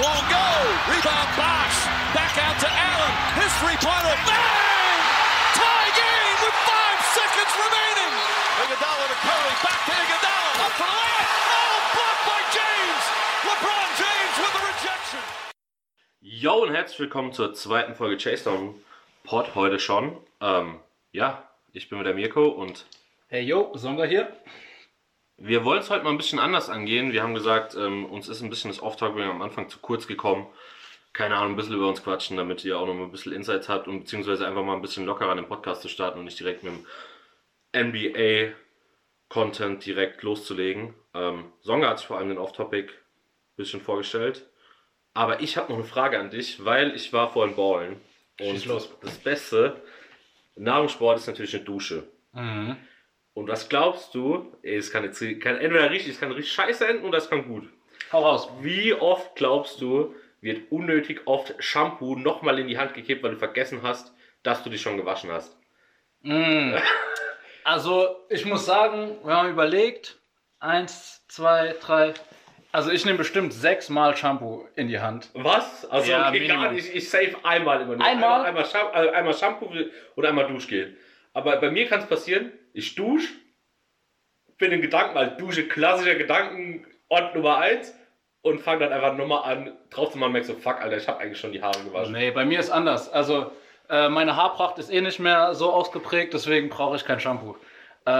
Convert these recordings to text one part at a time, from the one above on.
Won't go. Rebound Bosch. Back out to Allen. His three-pointer. Bang! Tie game with five seconds remaining. Iguodala to Curry. Back to Iguodala. Up for the layup. Oh, blocked by James. LeBron James with the rejection. Yo und herzlich willkommen zur zweiten Folge Chase Down Pod heute schon. Ähm, ja, ich bin mit der Mirko und Hey yo, Songa hier. Wir wollen es heute mal ein bisschen anders angehen. Wir haben gesagt, ähm, uns ist ein bisschen das Off-Talking am Anfang zu kurz gekommen. Keine Ahnung, ein bisschen über uns quatschen, damit ihr auch noch mal ein bisschen Insights habt und beziehungsweise einfach mal ein bisschen lockerer an den Podcast zu starten und nicht direkt mit dem NBA-Content direkt loszulegen. Ähm, Songa hat sich vor allem den Off-Topic ein bisschen vorgestellt. Aber ich habe noch eine Frage an dich, weil ich war vorhin ballen. Und das Beste, Nahrungssport ist natürlich eine Dusche. Mhm. Und was glaubst du? Ey, es kann, jetzt, kann entweder richtig, es kann richtig scheiße enden oder es kann gut. Hau raus. Wie oft glaubst du, wird unnötig oft Shampoo nochmal in die Hand gekippt, weil du vergessen hast, dass du dich schon gewaschen hast? Mm. Also, ich muss sagen, wenn man überlegt, eins, zwei, drei, also ich nehme bestimmt sechsmal Shampoo in die Hand. Was? Also Ja, okay, gar nicht. Ich save einmal immer nur. Einmal? Einmal, einmal, Sham äh, einmal Shampoo oder einmal Duschgel. Aber bei mir kann es passieren, ich dusche, bin in Gedanken, weil Dusche klassischer Gedankenort Nummer eins und fange dann einfach nochmal an, drauf zu machen merke so, fuck, Alter, ich habe eigentlich schon die Haare gewaschen. Nee, bei mir ist anders. Also, äh, meine Haarpracht ist eh nicht mehr so ausgeprägt, deswegen brauche ich kein Shampoo. Äh,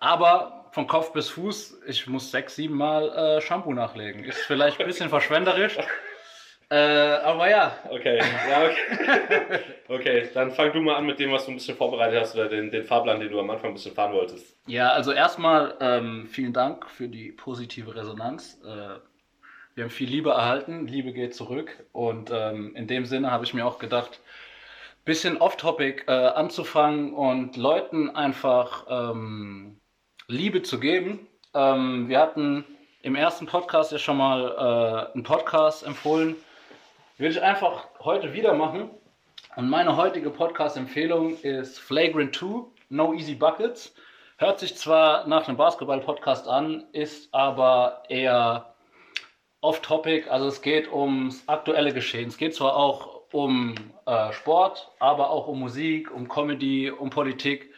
aber von Kopf bis Fuß, ich muss sechs, sieben Mal äh, Shampoo nachlegen. Ist vielleicht ein bisschen verschwenderisch. Äh, aber ja, Okay, ja, okay. okay, dann fang du mal an mit dem, was du ein bisschen vorbereitet hast oder den, den Fahrplan, den du am Anfang ein bisschen fahren wolltest. Ja, also erstmal ähm, vielen Dank für die positive Resonanz. Äh, wir haben viel Liebe erhalten, Liebe geht zurück und ähm, in dem Sinne habe ich mir auch gedacht, bisschen off-topic äh, anzufangen und Leuten einfach ähm, Liebe zu geben. Ähm, wir hatten im ersten Podcast ja schon mal äh, einen Podcast empfohlen. Würde ich einfach heute wieder machen. Und meine heutige Podcast-Empfehlung ist Flagrant 2, No Easy Buckets. Hört sich zwar nach einem Basketball-Podcast an, ist aber eher off-topic. Also es geht ums aktuelle Geschehen. Es geht zwar auch um äh, Sport, aber auch um Musik, um Comedy, um Politik,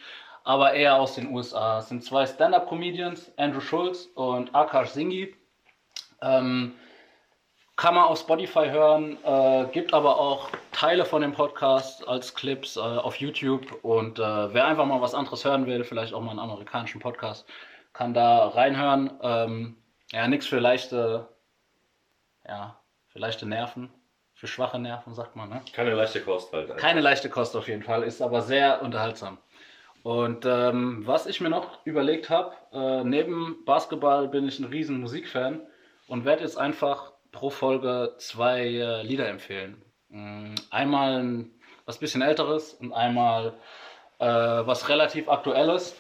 aber eher aus den USA. Es sind zwei Stand-Up-Comedians, Andrew Schulz und Akash Singhi. Ähm, kann man auf Spotify hören, äh, gibt aber auch Teile von dem Podcast als Clips äh, auf YouTube. Und äh, wer einfach mal was anderes hören will, vielleicht auch mal einen amerikanischen Podcast, kann da reinhören. Ähm, ja, nichts für leichte, ja, für leichte Nerven, für schwache Nerven, sagt man. Ne? Keine leichte Kost halt. Alter. Keine leichte Kost auf jeden Fall, ist aber sehr unterhaltsam. Und ähm, was ich mir noch überlegt habe, äh, neben Basketball bin ich ein riesen Musikfan und werde jetzt einfach pro Folge zwei äh, Lieder empfehlen. Mm, Einmal ein, was bisschen älteres und einmal äh, was relativ aktuelles.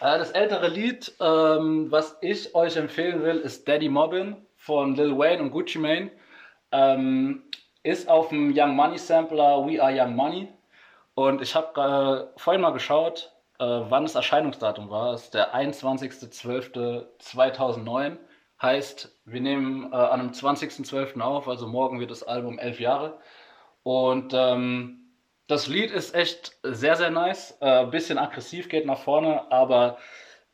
Äh, das ältere Lied, ähm, was ich euch empfehlen will, ist Daddy Mobbin von Lil Wayne und Gucci Mane. Ähm, ist auf dem Young Money Sampler We Are Young Money. Und ich habe äh, vorhin mal geschaut, äh, wann das Erscheinungsdatum war. Es ist der 21.12.2009. Heißt, wir nehmen äh, an einem 20.12. auf, also morgen wird das Album elf Jahre. Und ähm, das Lied ist echt sehr, sehr nice. Äh, bisschen aggressiv geht nach vorne, aber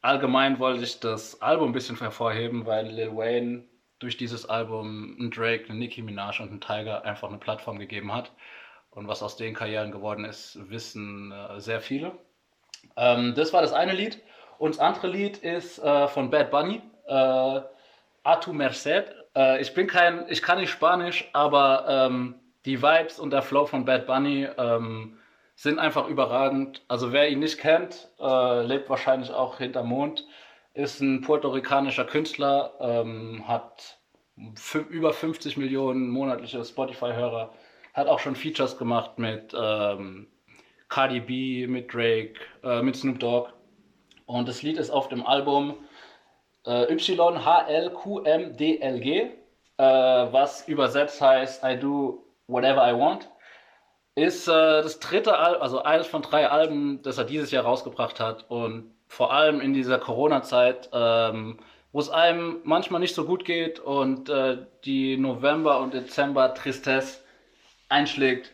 allgemein wollte ich das Album ein bisschen hervorheben, weil Lil Wayne durch dieses Album einen Drake, einen Nicki Minaj und einen Tiger einfach eine Plattform gegeben hat. Und was aus den Karrieren geworden ist, wissen äh, sehr viele. Ähm, das war das eine Lied. Und das andere Lied ist äh, von Bad Bunny, äh, A tu Merced. Äh, ich bin kein, ich kann nicht Spanisch, aber ähm, die Vibes und der Flow von Bad Bunny ähm, sind einfach überragend. Also wer ihn nicht kennt, äh, lebt wahrscheinlich auch hinterm Mond, ist ein puerto-ricanischer Künstler, ähm, hat über 50 Millionen monatliche Spotify-Hörer, hat auch schon Features gemacht mit ähm, Cardi B, mit Drake, äh, mit Snoop Dogg. Und das Lied ist auf dem Album äh, YHLQMDLG, äh, was übersetzt heißt I do whatever I want. Ist äh, das dritte Album, also eines von drei Alben, das er dieses Jahr rausgebracht hat. Und vor allem in dieser Corona-Zeit ähm, wo es einem manchmal nicht so gut geht und äh, die November- und Dezember-Tristesse einschlägt,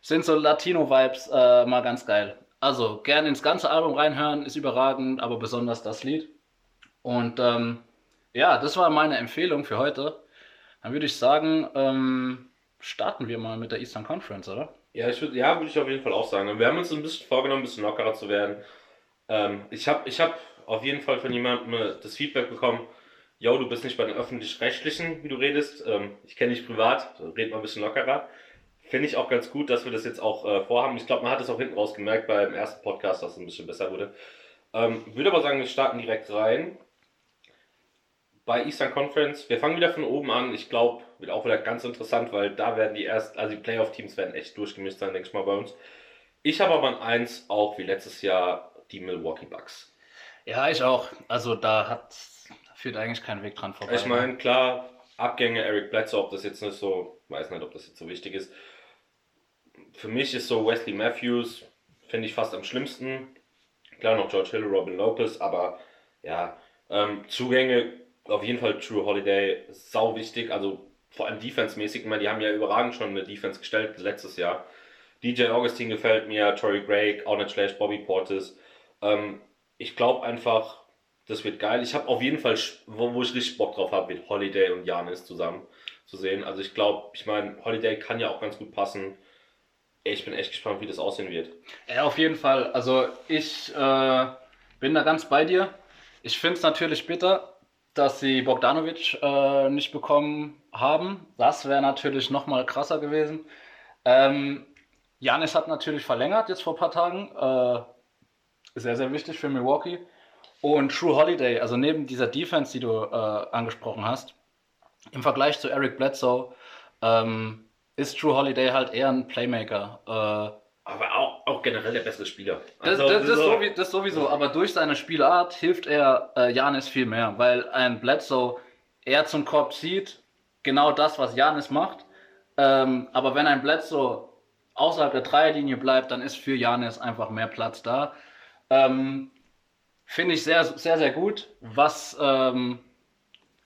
sind so Latino-Vibes äh, mal ganz geil. Also gerne ins ganze Album reinhören, ist überragend, aber besonders das Lied. Und ähm, ja, das war meine Empfehlung für heute. Dann würde ich sagen, ähm, starten wir mal mit der Eastern Conference, oder? Ja, ich würd, ja, würde ich auf jeden Fall auch sagen. Wir haben uns ein bisschen vorgenommen, ein bisschen lockerer zu werden. Ähm, ich habe ich hab auf jeden Fall von jemandem äh, das Feedback bekommen, yo, du bist nicht bei den Öffentlich-Rechtlichen, wie du redest. Ähm, ich kenne dich privat, red mal ein bisschen lockerer. Finde ich auch ganz gut, dass wir das jetzt auch äh, vorhaben. Ich glaube, man hat es auch hinten raus gemerkt beim ersten Podcast, dass es ein bisschen besser wurde. Ähm, würde aber sagen, wir starten direkt rein. Bei Eastern Conference, wir fangen wieder von oben an. Ich glaube, wird auch wieder ganz interessant, weil da werden die ersten, also die Playoff-Teams werden echt durchgemischt sein, denke ich mal, bei uns. Ich habe aber an eins auch wie letztes Jahr die Milwaukee Bucks. Ja, ich auch. Also da hat führt eigentlich kein Weg dran vorbei. Ich meine, klar, Abgänge, Eric Bledsoe, ob das jetzt nicht so, weiß nicht, ob das jetzt so wichtig ist. Für mich ist so Wesley Matthews, finde ich fast am schlimmsten. Klar noch George Hill, Robin Lopez, aber ja, ähm, Zugänge auf jeden Fall True Holiday sau wichtig, also vor allem defense-mäßig. Ich meine, die haben ja überragend schon eine Defense gestellt letztes Jahr. DJ Augustin gefällt mir, Tory Gray, auch nicht schlecht, Bobby Portis. Ähm, ich glaube einfach, das wird geil. Ich habe auf jeden Fall, wo, wo ich richtig Bock drauf habe, mit Holiday und Janis zusammen zu sehen. Also ich glaube, ich meine, Holiday kann ja auch ganz gut passen. Ich bin echt gespannt, wie das aussehen wird. Ja, auf jeden Fall. Also ich äh, bin da ganz bei dir. Ich finde es natürlich bitter, dass sie Bogdanovic äh, nicht bekommen haben. Das wäre natürlich nochmal krasser gewesen. Ähm, Janis hat natürlich verlängert jetzt vor ein paar Tagen. Äh, sehr, sehr wichtig für Milwaukee. Und True Holiday, also neben dieser Defense, die du äh, angesprochen hast, im Vergleich zu Eric Bledsoe, ähm, ist True Holiday halt eher ein Playmaker. Aber auch, auch generell der bessere Spieler. Also, das, das, das, so, das, sowieso, aber durch seine Spielart hilft er äh, Janis viel mehr, weil ein Bledsoe eher zum Korb zieht, genau das, was Janis macht. Ähm, aber wenn ein Bledsoe außerhalb der Dreierlinie bleibt, dann ist für Janis einfach mehr Platz da. Ähm, Finde ich sehr, sehr, sehr gut. Was ähm,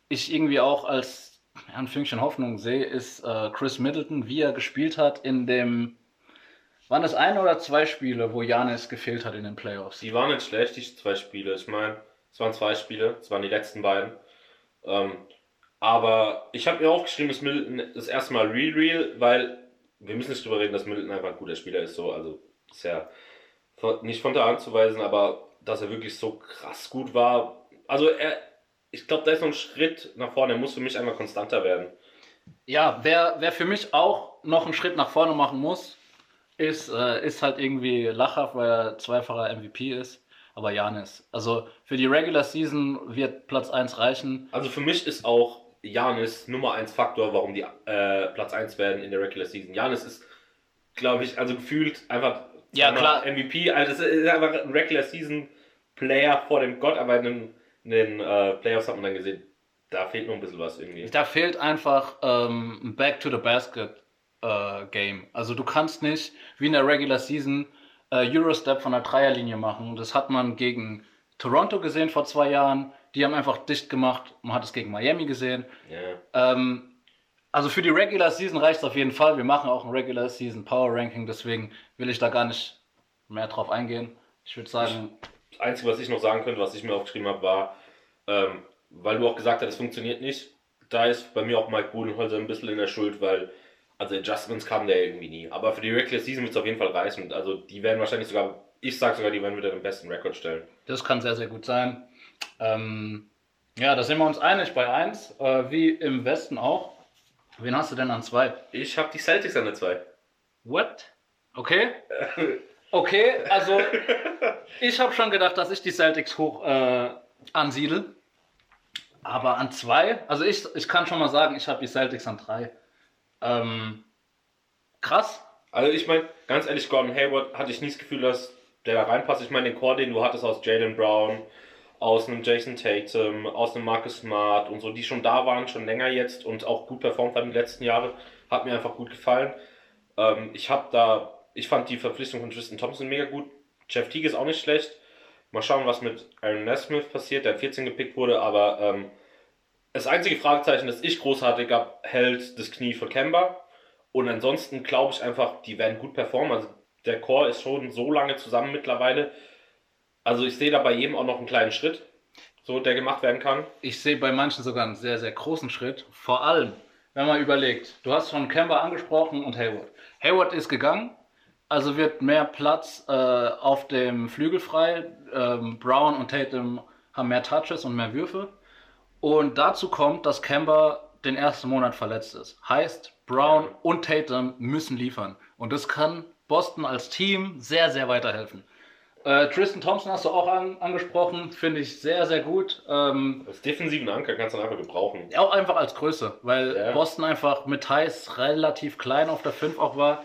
ich irgendwie auch als ja, ein Fünkchen Hoffnung sehe, ist äh, Chris Middleton, wie er gespielt hat in dem waren das ein oder zwei Spiele, wo Janis gefehlt hat in den Playoffs? Die waren nicht schlecht, die zwei Spiele. Ich meine, es waren zwei Spiele, es waren die letzten beiden. Ähm, aber ich habe mir aufgeschrieben, dass Middleton das erste Mal real, real, weil wir müssen nicht drüber reden, dass Middleton einfach ein guter Spieler ist. So, also ist ja nicht von der Hand zu weisen, aber dass er wirklich so krass gut war. Also er, ich glaube, da ist noch ein Schritt nach vorne. Er muss für mich einmal konstanter werden. Ja, wer, wer für mich auch noch einen Schritt nach vorne machen muss, ist, äh, ist halt irgendwie lachhaft, weil er zweifacher MVP ist. Aber Janis. Also für die Regular Season wird Platz 1 reichen. Also für mich ist auch Janis Nummer 1 Faktor, warum die äh, Platz 1 werden in der Regular Season. Janis ist, glaube ich, also gefühlt einfach ja, klar. MVP. Also das ist einfach ein Regular Season Player vor dem Gott, aber in den, in den äh, Playoffs hat man dann gesehen, da fehlt noch ein bisschen was irgendwie. Da fehlt einfach ähm, Back to the Basket äh, Game. Also du kannst nicht wie in der Regular Season äh, Eurostep von der Dreierlinie machen. Das hat man gegen Toronto gesehen vor zwei Jahren. Die haben einfach dicht gemacht. Man hat es gegen Miami gesehen. Yeah. Ähm, also für die Regular Season reicht es auf jeden Fall. Wir machen auch ein Regular Season Power Ranking, deswegen will ich da gar nicht mehr drauf eingehen. Ich würde sagen. Das Einzige, was ich noch sagen könnte, was ich mir aufgeschrieben habe, war, ähm, weil du auch gesagt hast, es funktioniert nicht. Da ist bei mir auch Mike Budenholzer ein bisschen in der Schuld, weil also Adjustments kamen der irgendwie nie. Aber für die Regular Season wird es auf jeden Fall reißen. Also die werden wahrscheinlich sogar, ich sag sogar, die werden wieder den besten Rekord stellen. Das kann sehr, sehr gut sein. Ähm, ja, da sind wir uns einig bei 1, äh, wie im Westen auch. Wen hast du denn an 2? Ich habe die Celtics an der 2. What? Okay. Okay, also ich habe schon gedacht, dass ich die Celtics hoch äh, ansiedel. Aber an 2, also ich, ich kann schon mal sagen, ich habe die Celtics an 3. Ähm, krass. Also ich meine, ganz ehrlich, Gordon Hayward hatte ich nie das Gefühl, dass der da reinpasst. Ich meine, den Core, den du hattest aus Jalen Brown, aus einem Jason Tatum, aus einem Marcus Smart und so, die schon da waren, schon länger jetzt und auch gut performt haben die letzten Jahre, hat mir einfach gut gefallen. Ähm, ich habe da, ich fand die Verpflichtung von Tristan Thompson mega gut. Jeff Teague ist auch nicht schlecht. Mal schauen, was mit Aaron Nesmith passiert, der 14 gepickt wurde, aber ähm, das einzige Fragezeichen, das ich großartig habe, hält das Knie von Kemba. Und ansonsten glaube ich einfach, die werden gut performen. Also der Core ist schon so lange zusammen mittlerweile. Also ich sehe da bei jedem auch noch einen kleinen Schritt, so der gemacht werden kann. Ich sehe bei manchen sogar einen sehr, sehr großen Schritt. Vor allem, wenn man überlegt, du hast schon Kemba angesprochen und Hayward. Hayward ist gegangen, also wird mehr Platz äh, auf dem Flügel frei. Ähm, Brown und Tatum haben mehr Touches und mehr Würfe. Und dazu kommt, dass Kemba den ersten Monat verletzt ist. Heißt, Brown und Tatum müssen liefern. Und das kann Boston als Team sehr, sehr weiterhelfen. Äh, Tristan Thompson hast du auch an, angesprochen, finde ich sehr, sehr gut. Ähm, Als defensiven Anker kannst du einfach gebrauchen. auch einfach als Größe, weil Ja. Boston einfach mit Thais relativ klein auf der 5 auch war.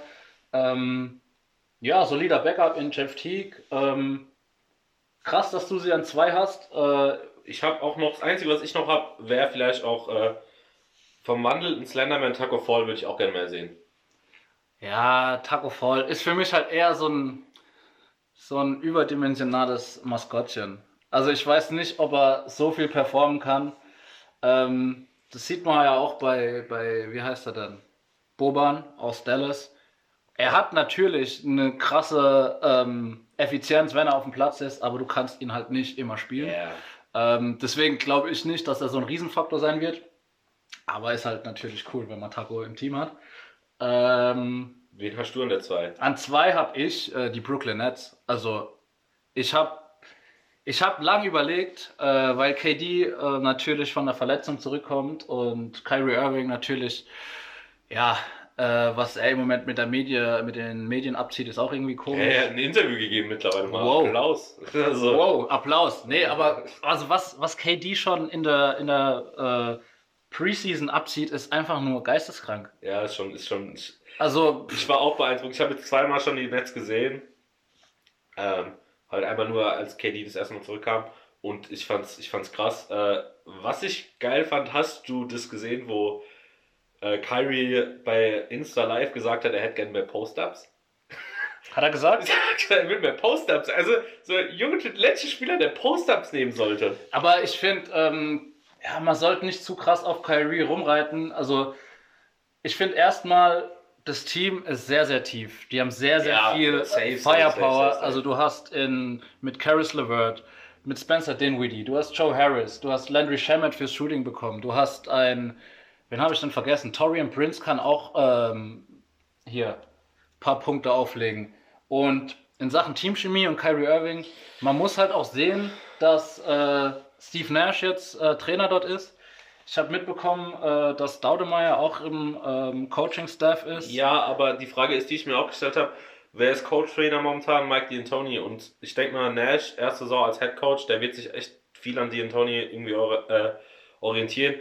Ähm, ja, solider Backup in Jeff Teague. Ähm, krass, dass du sie an 2 hast. Äh, Ich habe auch noch, das Einzige, was ich noch habe, wäre vielleicht auch äh, vom wandelnden Slenderman Taco Fall würde ich auch gerne mehr sehen. Ja, Taco Fall ist für mich halt eher so ein, so ein überdimensionales Maskottchen. Also ich weiß nicht, ob er so viel performen kann. Ähm, das sieht man ja auch bei, bei, wie heißt er denn? Boban aus Dallas. Er hat natürlich eine krasse ähm, Effizienz, wenn er auf dem Platz ist, aber du kannst ihn halt nicht immer spielen. Ähm, deswegen glaube ich nicht, dass er so ein Riesenfaktor sein wird. Aber ist halt natürlich cool, wenn man Taco im Team hat. Ähm, Wen hast du an der 2? an zwei habe ich äh, die Brooklyn Nets. Also ich habe ich hab lange überlegt, äh, weil KD äh, natürlich von der Verletzung zurückkommt und Kyrie Irving natürlich, ja, äh, was er im Moment mit der Medie, mit den Medien abzieht, ist auch irgendwie komisch. Er hat ein Interview gegeben mittlerweile mal. Wow. Applaus. Also, Wow, Applaus. Nee, aber also was, was KD schon in der, in der äh, Preseason abzieht, ist einfach nur geisteskrank. Ja, ist schon, ist schon. Also, Ich war auch beeindruckt. Ich habe jetzt zweimal schon die Nets gesehen. Ähm, halt einmal nur, als KD das erste Mal zurückkam. Und ich fand's, ich fand's krass. Äh, was ich geil fand, hast du das gesehen, wo äh, Kyrie bei Insta Live gesagt hat, er hätte gerne mehr Post-Ups? hat er gesagt? er will mehr Post-Ups. Also, so ein junger, letzter Spieler, der Post-Ups nehmen sollte. Aber ich finde, ähm, ja, man sollte nicht zu krass auf Kyrie rumreiten. Also, ich finde erstmal, das Team ist sehr, sehr tief. Die haben sehr, sehr Ja, viel safe, Firepower. safe, safe. Also, du hast in, mit Caris LeVert, mit Spencer Dinwiddie, du hast Joe Harris, du hast Landry Shamet fürs Shooting bekommen, du hast ein, wen habe ich denn vergessen? Torian Prince kann auch ähm, hier ein paar Punkte auflegen. Und in Sachen Teamchemie und Kyrie Irving, man muss halt auch sehen, dass äh, Steve Nash jetzt äh, Trainer dort ist. Ich habe mitbekommen, äh, dass Daudemeyer auch im ähm, Coaching-Staff ist. Ja, aber die Frage ist, die ich mir auch gestellt habe, wer ist Coach-Trainer momentan? Mike D'Antoni. Und ich denke mal, Nash, erste Saison als Head Coach, der wird sich echt viel an D'Antoni irgendwie äh, orientieren.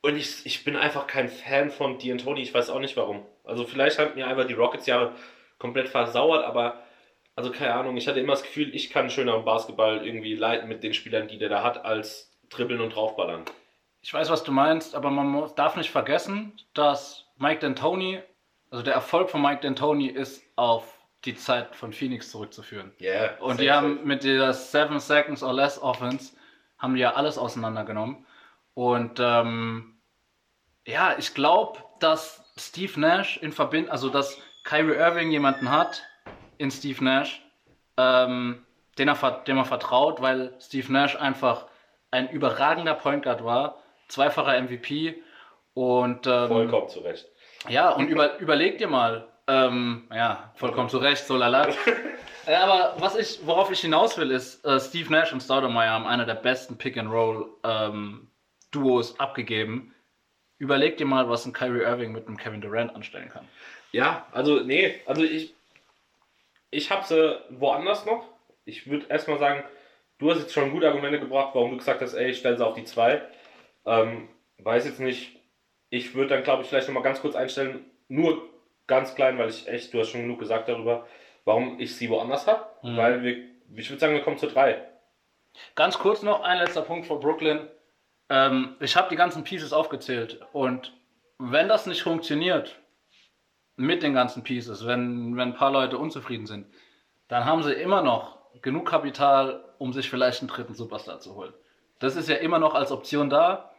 Und ich, ich bin einfach kein Fan von D'Antoni, ich weiß auch nicht warum. Also vielleicht haben mir einfach die Rockets-Jahre komplett versauert, aber also keine Ahnung, ich hatte immer das Gefühl, ich kann schöner Basketball irgendwie leiten mit den Spielern, die der da hat, als dribbeln und draufballern. Ich weiß, was du meinst, aber man muss, darf nicht vergessen, dass Mike D'Antoni, also der Erfolg von Mike D'Antoni ist auf die Zeit von Phoenix zurückzuführen. Yeah, Und die haben mit der 7 Seconds or Less Offense haben die ja alles auseinandergenommen. Und ähm, ja, ich glaube, dass Steve Nash in Verbindung, also dass Kyrie Irving jemanden hat in Steve Nash, ähm, den er, dem er vertraut, weil Steve Nash einfach ein überragender Point Guard war, zweifacher MVP und ähm, vollkommen zurecht. ja, und über, überleg dir mal, ähm, ja, vollkommen zu Recht, so lala. Ja, aber was ich, worauf ich hinaus will, ist, äh, Steve Nash und Staudemeyer haben einer der besten Pick-and-Roll-Duos abgegeben. Überleg dir mal, was ein Kyrie Irving mit einem Kevin Durant anstellen kann. Ja, also nee, also ich ich habe sie woanders noch. Ich würde erstmal sagen, du hast jetzt schon gute Argumente gebracht, warum du gesagt hast, ey, ich stelle sie auf die 2. Ähm, weiß jetzt nicht, ich würde dann glaube ich vielleicht nochmal ganz kurz einstellen, nur ganz klein, weil ich echt, du hast schon genug gesagt darüber, warum ich sie woanders habe, Mhm. weil wir, ich würde sagen, wir kommen zu 3. Ganz kurz noch ein letzter Punkt vor Brooklyn. Ähm, ich habe die ganzen Pieces aufgezählt und wenn das nicht funktioniert mit den ganzen Pieces, wenn, wenn ein paar Leute unzufrieden sind, dann haben sie immer noch genug Kapital, um sich vielleicht einen dritten Superstar zu holen. Das ist ja immer noch als Option da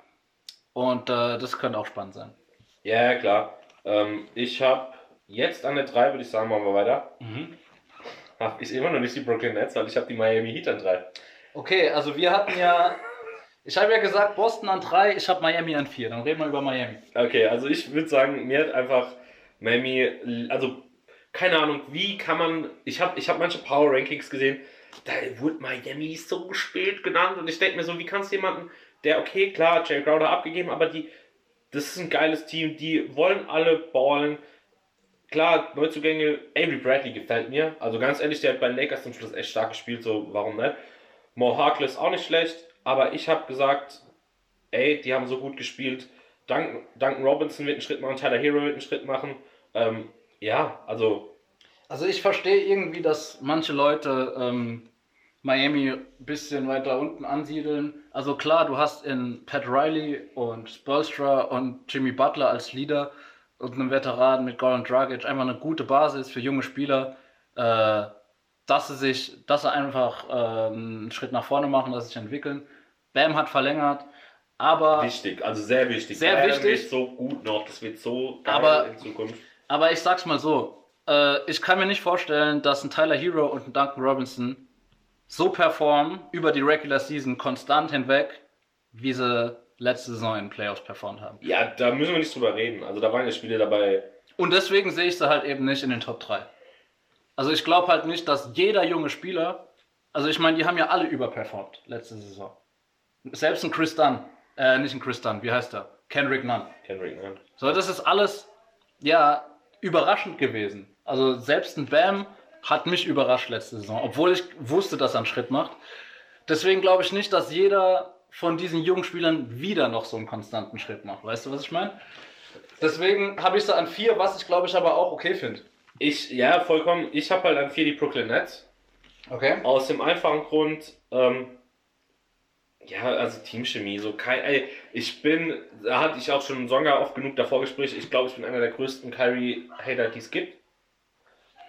und äh, das könnte auch spannend sein. Ja, klar. Ähm, ich habe jetzt an der 3, würde ich sagen, machen wir weiter. Mhm. Hab ich immer noch nicht die Brooklyn Nets, weil ich habe die Miami Heat an 3. Okay, also wir hatten ja, ich habe ja gesagt Boston an 3, ich habe Miami an 4. Dann reden wir über Miami. Okay, also ich würde sagen, mir hat einfach Miami, also keine Ahnung, wie kann man, ich habe ich hab manche Power Rankings gesehen, da wurde Miami so spät genannt und ich denke mir so, wie kannst du jemanden, der, okay, klar, Jay Crowder abgegeben, aber die, das ist ein geiles Team, die wollen alle ballen. Klar, Neuzugänge, Avery Bradley gefällt mir. Also ganz ehrlich, der hat bei Lakers zum Schluss echt stark gespielt, so warum nicht? Mo Harkless auch nicht schlecht, aber ich habe gesagt, ey, die haben so gut gespielt. Duncan, Robinson wird einen Schritt machen, Tyler Hero wird einen Schritt machen. Ähm, ja, also Also ich verstehe irgendwie, dass manche Leute ähm, Miami ein bisschen weiter unten ansiedeln. Also klar, du hast in Pat Riley und Spolstra und Jimmy Butler als Leader und einem Veteran mit Goran Dragic einfach eine gute Basis für junge Spieler, äh, dass sie sich, dass sie einfach äh, einen Schritt nach vorne machen, dass sie sich entwickeln. Bam hat verlängert, aber wichtig, also sehr wichtig. Sehr Bam wichtig. wird so gut noch, das wird so geil Aber- in Zukunft. Aber ich sag's mal so, äh, ich kann mir nicht vorstellen, dass ein Tyler Hero und ein Duncan Robinson so performen über die Regular Season konstant hinweg, wie sie letzte Saison in Playoffs performt haben. Ja, da müssen wir nicht drüber reden. Also da waren ja Spiele dabei. Und deswegen sehe ich sie halt eben nicht in den Top 3. Also ich glaube halt nicht, dass jeder junge Spieler, also ich meine, die haben ja alle überperformt letzte Saison. Selbst ein Chris Dunn, äh, nicht ein Chris Dunn, wie heißt er? Kendrick Nunn. Kendrick, ne? So, das ist alles, ja, überraschend gewesen. Also selbst ein Bam hat mich überrascht letzte Saison, obwohl ich wusste, dass er einen Schritt macht. Deswegen glaube ich nicht, dass jeder von diesen jungen Spielern wieder noch so einen konstanten Schritt macht. Weißt du, was ich meine? Deswegen habe ich sie an vier, was ich glaube ich aber auch okay finde. Ich, ja, vollkommen. Ich habe halt an vier die Brooklyn Nets. Okay. Aus dem einfachen Grund, ähm, ja, also Teamchemie, so kein, ey, ich bin, da hatte ich auch schon Songa oft genug davor Gespräch, ich glaube, ich bin einer der größten Kyrie-Hater, die es gibt.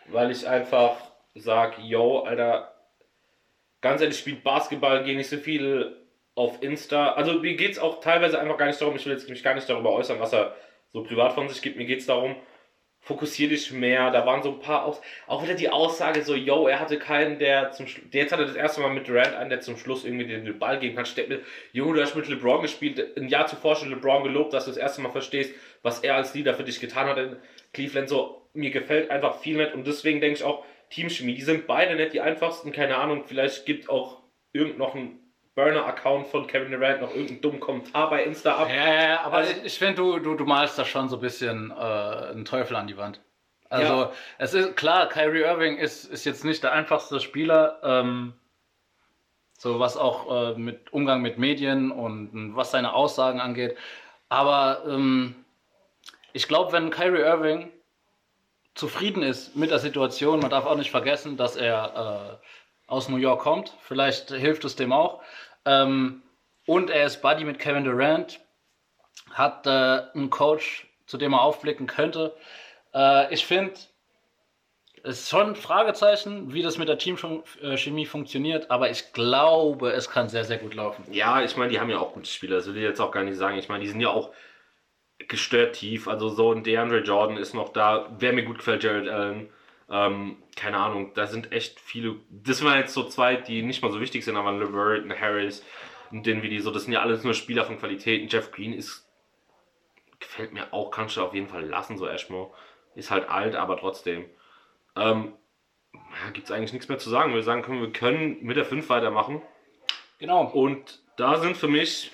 Weil ich einfach sag, yo, Alter, ganz ehrlich, spielt Basketball, gehe nicht so viel auf Insta. Also mir geht es auch teilweise einfach gar nicht darum, ich will jetzt mich gar nicht darüber äußern, was er so privat von sich gibt. Mir geht es darum, fokussier dich mehr. Da waren so ein paar Aus auch wieder die Aussage so, yo, er hatte keinen, der zum Schluss, jetzt hat er das erste Mal mit Durant einen, der zum Schluss irgendwie den Ball geben kann. Steht mir, Junge, du hast mit LeBron gespielt, ein Jahr zuvor schon LeBron gelobt, dass du das erste Mal verstehst, was er als Leader für dich getan hat in Cleveland. So, mir gefällt einfach viel nicht und deswegen denke ich auch, Teamchemie, die sind beide nicht die einfachsten, keine Ahnung, vielleicht gibt auch irgend noch ein Burner-Account von Kevin Durant noch irgendeinen dummen Kommentar bei Insta ab. Ja, ja, ja, aber Also- ich, finde, du, du, du malst da schon so ein bisschen äh, einen Teufel an die Wand. Also, Ja. es ist klar, Kyrie Irving ist, ist jetzt nicht der einfachste Spieler, ähm, so was auch äh, mit Umgang mit Medien und, und was seine Aussagen angeht. Aber ähm, ich glaube, wenn Kyrie Irving zufrieden ist mit der Situation, man darf auch nicht vergessen, dass er äh, aus New York kommt. Vielleicht hilft es dem auch. Ähm, und er ist Buddy mit Kevin Durant, hat äh, einen Coach, zu dem er aufblicken könnte. Äh, ich finde, es ist schon ein Fragezeichen, wie das mit der Teamchemie funktioniert, aber ich glaube, es kann sehr, sehr gut laufen. Ja, ich meine, die haben ja auch gute Spieler, das will ich jetzt auch gar nicht sagen. Ich meine, die sind ja auch gestört tief. Also so ein DeAndre Jordan ist noch da. Wer mir gut gefällt, Jared Allen. Ähm, keine Ahnung, da sind echt viele. Das waren jetzt so zwei, die nicht mal so wichtig sind, aber ein LeVert, ein Harris, ein Dinwiddie, so, das sind ja alles nur Spieler von Qualität. Ein Jeff Green ist. Gefällt mir auch, kannst du auf jeden Fall lassen, so Ashmore. Ist halt alt, aber trotzdem. Ähm, ja, gibt es eigentlich nichts mehr zu sagen. Wir sagen, können, wir können mit der 5 weitermachen. Genau. Und da sind für mich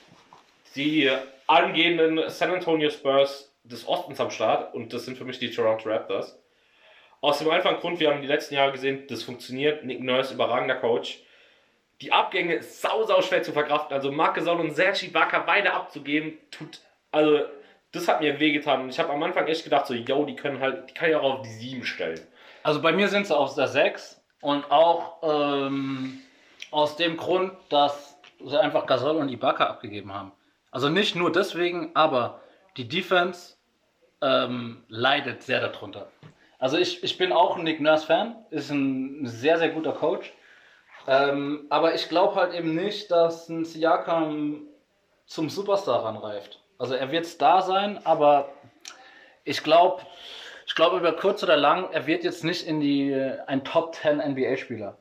die angehenden San Antonio Spurs des Ostens am Start und das sind für mich die Toronto Raptors. Aus dem einfachen Grund, wir haben die letzten Jahre gesehen, das funktioniert. Nick Nurse, überragender Coach. Die Abgänge sau, sau schwer zu verkraften. Also Marc Gasol und Sergi Ibaka beide abzugeben, tut, also das hat mir wehgetan. Ich habe am Anfang echt gedacht, so, yo, die können halt, die kann ich auch auf die 7 stellen. Also bei mir sind sie auf der 6 und auch ähm, aus dem Grund, dass sie einfach Gasol und Ibaka abgegeben haben. Also nicht nur deswegen, aber die Defense ähm, leidet sehr darunter. Also ich, ich bin auch ein Nick Nurse-Fan, ist ein sehr, sehr guter Coach. Ähm, aber ich glaube halt eben nicht, dass ein Siakam zum Superstar ranreift. Also er wird Star sein, aber ich glaube, ich glaube über kurz oder lang, er wird jetzt nicht in die ein Top 10 NBA-Spieler.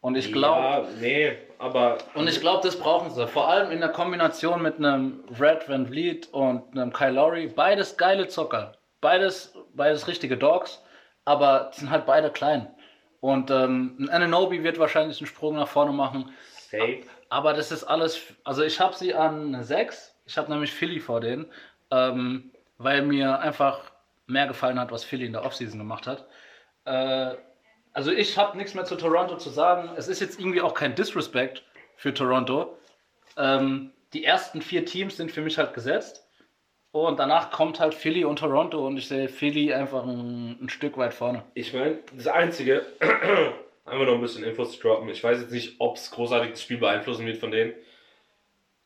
Und ich glaube, Ja, nee, aber. und ich glaube, das brauchen sie. Vor allem in der Kombination mit einem Red Van Vliet und einem Kyle Lowry. Beides geile Zocker. Beides, beides richtige Dogs. Aber die sind halt beide klein. Und ähm, ein Ananobi wird wahrscheinlich einen Sprung nach vorne machen. Safe. Aber das ist alles. Also ich habe sie an 6. Ich habe nämlich Philly vor denen. Ähm, weil mir einfach mehr gefallen hat, was Philly in der Offseason gemacht hat. Äh, also ich habe nichts mehr zu Toronto zu sagen. Es ist jetzt irgendwie auch kein Disrespect für Toronto. Ähm, die ersten vier Teams sind für mich halt gesetzt. Und danach kommt halt Philly und Toronto und ich sehe Philly einfach ein, ein Stück weit vorne. Ich meine, das Einzige, einfach noch ein bisschen Infos zu droppen. Ich weiß jetzt nicht, ob es großartig das Spiel beeinflussen wird von denen.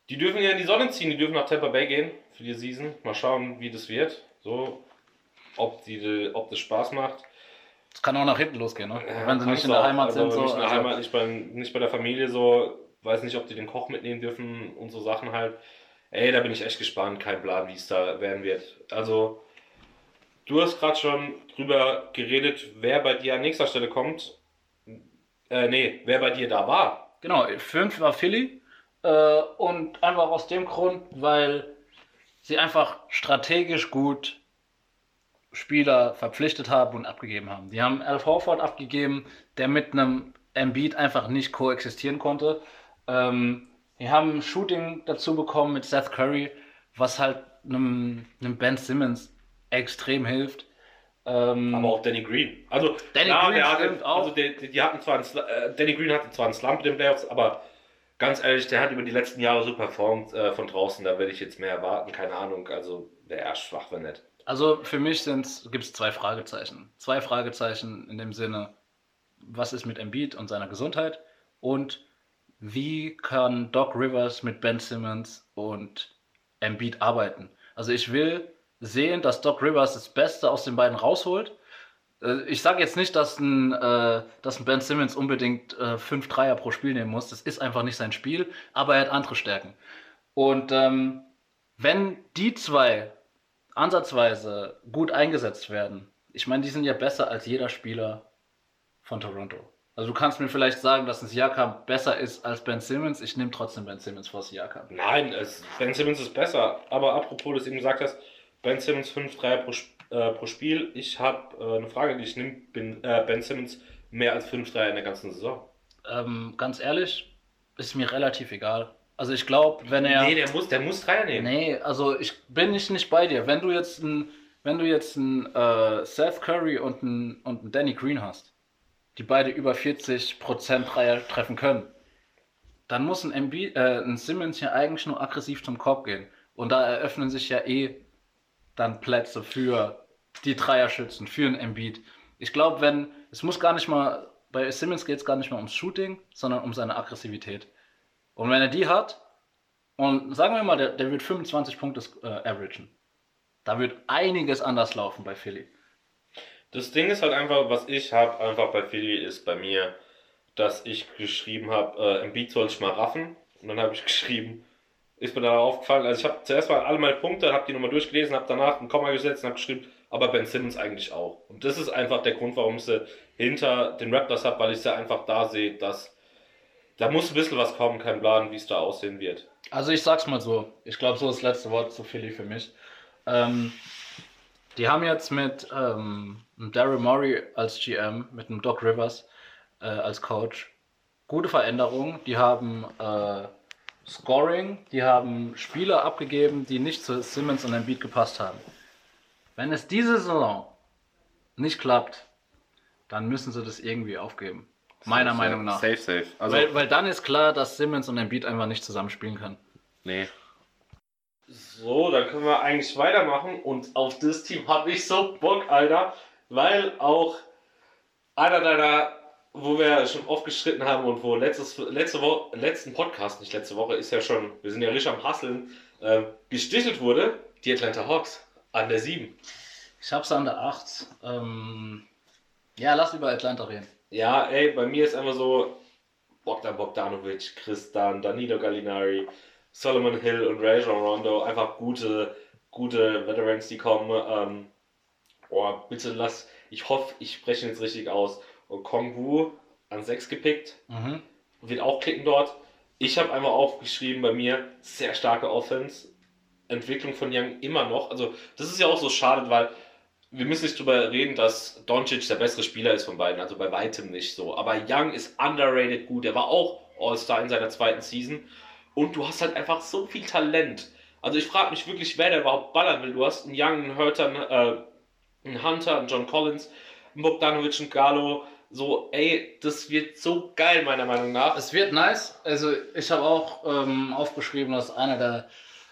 Die dürfen ja in die Sonne ziehen, die dürfen nach Tampa Bay gehen für die Season. Mal schauen, wie das wird. So, ob, die, ob das Spaß macht. Es kann auch nach hinten losgehen, ne? Ja, wenn sie nicht in der auch, Heimat sind. So, nicht in der also- Heimat, nicht bei, nicht bei der Familie so. Weiß nicht, ob die den Koch mitnehmen dürfen und so Sachen halt. Ey, da bin ich echt gespannt. Kein Plan, wie es da werden wird. Also, du hast gerade schon drüber geredet, wer bei dir an nächster Stelle kommt. Äh, nee, wer bei dir da war. Genau, fünf war Philly. Äh, und einfach aus dem Grund, weil sie einfach strategisch gut Spieler verpflichtet haben und abgegeben haben. Die haben Al Horford abgegeben, der mit einem Embiid einfach nicht koexistieren konnte. Ähm, die haben Shooting dazu bekommen mit Seth Curry, was halt einem, einem Ben Simmons extrem hilft. Ähm, Aber auch Danny Green. Also, Danny klar, Green der hatte, auch. also die, die, die hatten zwar einen, äh, Danny Green hatte zwar einen Slump in den Playoffs, aber ganz ehrlich, der hat über die letzten Jahre so performt äh, von draußen, da werde ich jetzt mehr erwarten, keine Ahnung. Also, der eher schwach war nicht. Also für mich gibt es zwei Fragezeichen. Zwei Fragezeichen in dem Sinne, was ist mit Embiid und seiner Gesundheit und wie kann Doc Rivers mit Ben Simmons und Embiid arbeiten. Also ich will sehen, dass Doc Rivers das Beste aus den beiden rausholt. Äh, Ich sage jetzt nicht, dass ein, äh, dass ein Ben Simmons unbedingt äh, fünf Dreier pro Spiel nehmen muss. Das ist einfach nicht sein Spiel, aber er hat andere Stärken. Und ähm, wenn die zwei ansatzweise gut eingesetzt werden, ich meine, die sind ja besser als jeder Spieler von Toronto. Also du kannst mir vielleicht sagen, dass ein Siakam besser ist als Ben Simmons. Ich nehme trotzdem Ben Simmons vor Siakam. Nein, es, Ben Simmons ist besser. Aber apropos, dass du eben gesagt hast, Ben Simmons 5 Dreier pro, Sp- äh, pro Spiel. Ich habe äh, eine Frage, ich nehme. Bin, äh, ben Simmons mehr als 5 Dreier in der ganzen Saison. Ähm, ganz ehrlich, ist mir relativ egal. Also ich glaube, wenn er... Nee, der muss, der muss Dreier nehmen. Nee, also ich bin nicht, nicht bei dir. Wenn du jetzt ein, wenn du jetzt ein äh, Seth Curry und ein, und ein Danny Green hast, die beide über 40% Dreier treffen können, dann muss ein, MB, äh, ein Simmons ja eigentlich nur aggressiv zum Korb gehen. Und da eröffnen sich ja eh dann Plätze für die Dreierschützen, für ein Embiid. Ich glaube, wenn, es muss gar nicht mal, bei Simmons geht es gar nicht mal ums Shooting, sondern um seine Aggressivität. Und wenn er die hat, und sagen wir mal, der, der wird 25 Punkte äh, averagen, da wird einiges anders laufen bei Philly. Das Ding ist halt einfach, was ich habe, einfach bei Philly ist bei mir, dass ich geschrieben habe, äh, Embiid soll ich mal raffen. Und dann habe ich geschrieben, ist mir da aufgefallen, also ich habe zuerst mal alle meine Punkte, habe die nochmal durchgelesen, habe danach ein Komma gesetzt und habe geschrieben, aber Ben Simmons eigentlich auch. Und das ist einfach der Grund, warum ich sie hinter den Raptors habe, weil ich sie einfach da sehe, dass da muss ein bisschen was kommen, kein Plan, wie es da aussehen wird. Also ich sag's mal so, ich glaube, so ist das letzte Wort zu Philly für mich. Ähm, die haben jetzt mit ähm, Daryl Morey als GM, mit einem Doc Rivers äh, als Coach gute Veränderungen. Die haben äh, Scoring, die haben Spieler abgegeben, die nicht zu Simmons und Embiid gepasst haben. Wenn es diese Saison nicht klappt, dann müssen sie das irgendwie aufgeben. Meiner Meinung nach. Safe, safe. Also, Weil, weil dann ist klar, dass Simmons und Embiid einfach nicht zusammen spielen können. nee. So, dann können wir eigentlich weitermachen und auf das Team habe ich so Bock, Alter, weil auch einer deiner, wo wir schon oft gestritten haben und wo letztes, letzte Woche, letzten Podcast, nicht letzte Woche, ist ja schon, wir sind ja richtig am Hasseln, äh, gestichelt wurde, die Atlanta Hawks an der 7. Ich hab's an der 8. Ähm, ja, lass über Atlanta reden. Ja, ey, bei mir ist einfach so, Bogdan Bogdanovic, Christan, Danilo Gallinari, Solomon Hill und Rajon Rondo einfach gute, gute Veterans, die kommen. Ähm, oh, bitte lass, ich hoffe, ich spreche jetzt richtig aus. Und Kong Wu an 6 gepickt, Mhm. wird auch klicken dort. Ich habe einmal aufgeschrieben bei mir, sehr starke Offense. Entwicklung von Young immer noch. Also, das ist ja auch so schade, weil wir müssen nicht drüber reden, dass Doncic der bessere Spieler ist von beiden. Also bei weitem nicht so. Aber Young ist underrated gut. Er war auch All-Star in seiner zweiten Season. Und du hast halt einfach so viel Talent. Also ich frage mich wirklich, wer da überhaupt ballern will. Du hast einen Young, einen Hurter, äh, einen Hunter, einen John Collins, einen Bogdanovic, einen Galo. So, ey, das wird so geil, meiner Meinung nach. Es wird nice. Also ich habe auch ähm, aufgeschrieben, dass einer der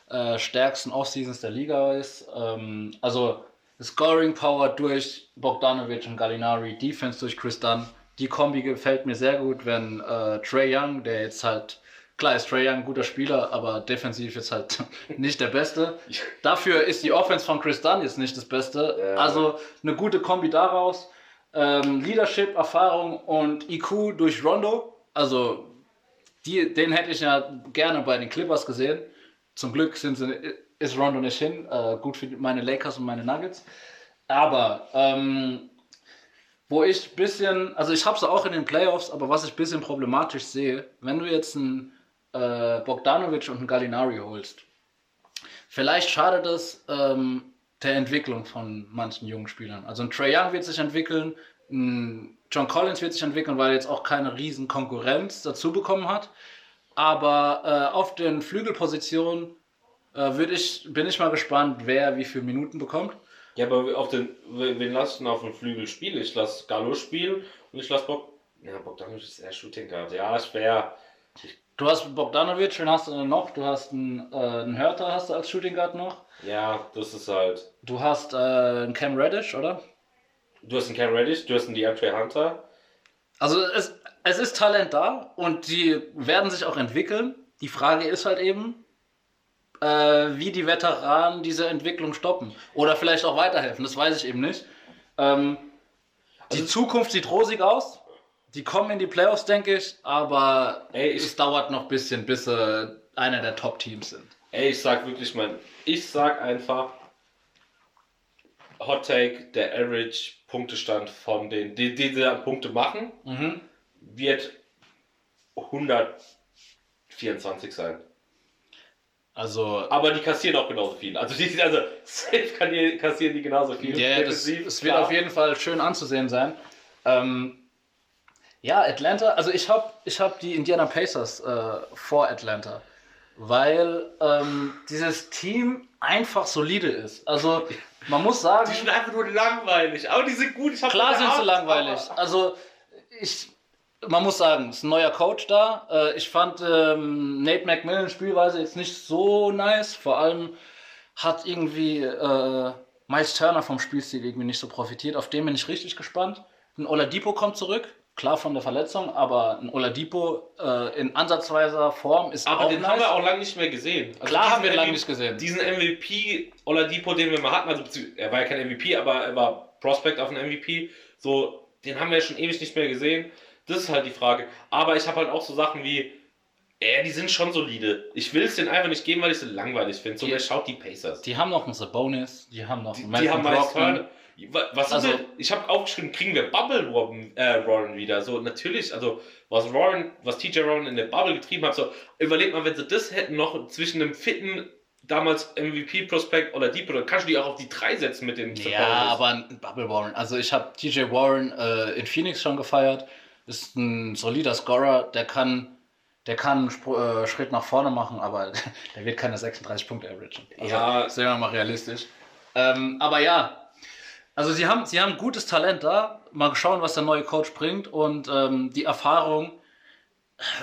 äh, stärksten Offseasons der Liga ist. Ähm, also Scoring Power durch Bogdanovic und Gallinari, Defense durch Chris Dunn. Die Kombi gefällt mir sehr gut, wenn äh, Trey Young, der jetzt halt, klar ist Trey Young ein guter Spieler, aber defensiv ist halt nicht der Beste. Dafür ist die Offense von Chris Dunn jetzt nicht das Beste. Ja. Also eine gute Kombi daraus. Ähm, Leadership, Erfahrung und IQ durch Rondo. Also die, den hätte ich ja gerne bei den Clippers gesehen. Zum Glück sind sie, ist Rondo nicht hin. Äh, gut für meine Lakers und meine Nuggets. Aber ähm, wo ich ein bisschen, also ich habe es auch in den Playoffs, aber was ich ein bisschen problematisch sehe, wenn du jetzt einen äh, Bogdanovic und einen Gallinari holst, vielleicht schadet es ähm, der Entwicklung von manchen jungen Spielern. Also ein Trey Young wird sich entwickeln, ein John Collins wird sich entwickeln, weil er jetzt auch keine riesen Konkurrenz dazu bekommen hat. Aber äh, auf den Flügelpositionen äh, ich, bin ich mal gespannt, wer wie viele Minuten bekommt. Ja, aber auf den, wen lass ich auf dem Flügel spielen? Ich lasse Gallo spielen und ich lasse Bog. Ja, Bogdanovic ist eher Shooting Guard. Ja, schwer. Du hast Bogdanovic, wen hast du noch? Du hast einen, äh, einen Hörter hast du als Shooting Guard noch. Ja, das ist halt. Du hast äh, einen Cam Reddish, oder? Du hast einen Cam Reddish, du hast einen DeAndre Hunter. Also es, es ist Talent da und die werden sich auch entwickeln. Die Frage ist halt eben, äh, wie die Veteranen diese Entwicklung stoppen. Oder vielleicht auch weiterhelfen, das weiß ich eben nicht. Ähm, die Zukunft sieht rosig aus. Die kommen in die Playoffs, denke ich, aber Ey, ich- es dauert noch ein bisschen, bis sie einer der Top-Teams sind. Ey, ich sag wirklich, mein. Ich sag einfach. Hot Take, der Average Punktestand von den, die, die, die Punkte machen, Mhm. wird 124 sein. Also, Aber die kassieren auch genauso viel. Also, die, also safe kann die, kassieren die genauso viel. Ja, das, Defensiv, es wird auf jeden Fall schön anzusehen sein. Ähm, ja, Atlanta, also ich habe ich hab die Indiana Pacers äh, vor Atlanta, weil ähm, dieses Team einfach solide ist. Also man muss sagen, Die sind einfach nur langweilig. Aber die sind gut. Klar sind sie langweilig. Also ich, man muss sagen, es ist ein neuer Coach da. Äh, ich fand ähm, Nate McMillan Spielweise jetzt nicht so nice. Vor allem hat irgendwie äh, Miles Turner vom Spielstil irgendwie nicht so profitiert. Auf den bin ich richtig gespannt. Ein Oladipo kommt zurück. Klar von der Verletzung, aber ein Oladipo äh, in ansatzweiser Form ist Aber auch den nice. haben wir auch lange nicht mehr gesehen. Also Klar haben wir lange MVP nicht gesehen. Diesen MVP Oladipo, den wir mal hatten, also er war ja kein MVP, aber er war Prospect auf einen MVP. So, den haben wir ja schon ewig nicht mehr gesehen. Das ist halt die Frage. Aber ich habe halt auch so Sachen wie, äh, die sind schon solide. Ich will es denen einfach nicht geben, weil ich sie langweilig finde. So, wer schaut die Pacers? Die haben noch einen Sabonis, die haben noch Die, einen die haben Malcolm Was Also- denn? Ich habe aufgeschrieben, kriegen wir Bubble Robin, äh, Warren wieder? So, natürlich, also, was Warren, was TJ Warren in der Bubble getrieben hat, so, überleg mal, wenn sie das hätten noch zwischen einem fitten, damals MVP-Prospekt oder Deep, dann kannst du die auch auf die 3 setzen mit den Ja, aber ein Bubble Warren. Also ich habe TJ Warren äh, in Phoenix schon gefeiert. Ist ein solider Scorer. Der kann, der kann einen äh, Schritt nach vorne machen, aber der wird keine 36 Punkte averagen. Also, Ja. Sehen wir mal realistisch. Ähm, aber ja, also sie haben, sie haben gutes Talent da. Mal schauen, was der neue Coach bringt und ähm, die Erfahrung.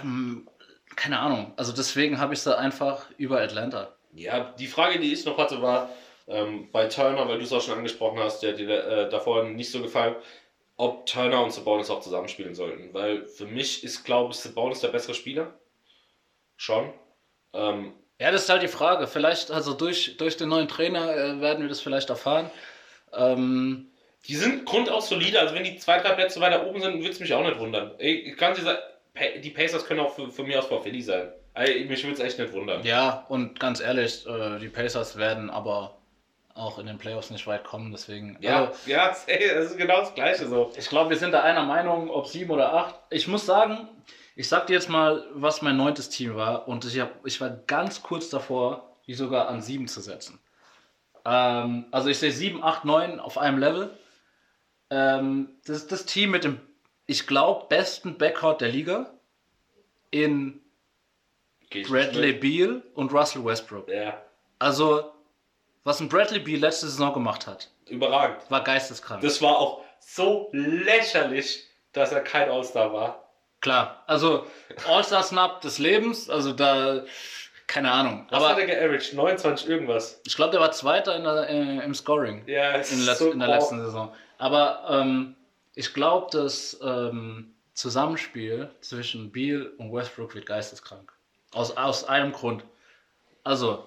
Ähm, keine Ahnung. Also deswegen habe ich sie einfach über Atlanta. Ja, die Frage, die ich noch hatte, war ähm, bei Turner, weil du es auch schon angesprochen hast, der hat dir äh, davor nicht so gefallen, ob Turner und Sabonis auch zusammenspielen sollten. Weil für mich ist, glaube ich, Sabonis der bessere Spieler. Schon. Ähm, Ja, das ist halt die Frage. Vielleicht, also durch, durch den neuen Trainer äh, werden wir das vielleicht erfahren. Ähm, die sind grundaus solide, also wenn die zwei, drei Plätze weiter oben sind, würde es mich auch nicht wundern. Ich kann dir sagen, die Pacers können auch für, für mich aus vor Philly sein. Also, mich würde es echt nicht wundern. Ja, und ganz ehrlich, äh, die Pacers werden aber auch in den Playoffs nicht weit kommen, deswegen. Ja, Also, ja, ey, das ist genau das Gleiche so. ich glaube, wir sind da einer Meinung, ob sieben oder acht. Ich muss sagen, ich sag dir jetzt mal, was mein neuntes Team war, und ich, hab, ich war ganz kurz davor, die sogar an sieben zu setzen. Ähm, also ich sehe sieben, acht, neun auf einem Level. Ähm, das ist das Team mit dem, ich glaube, besten Backcourt der Liga in Geh ich Bradley Beal und Russell Westbrook. Ja, Also, was ein Bradley Beal letzte Saison gemacht hat, überragend. war geisteskrank. Das war auch so lächerlich, dass er kein All-Star war. Klar, also All-Star-Snap des Lebens, also da, keine Ahnung. Was hat Aber er geaveraged? 29 irgendwas. ich glaube, der war Zweiter in der, äh, im Scoring Ja, in, so in der letzten Saison. Aber ähm, ich glaube, das ähm, Zusammenspiel zwischen Beal und Westbrook wird geisteskrank. Aus, aus einem Grund. Also,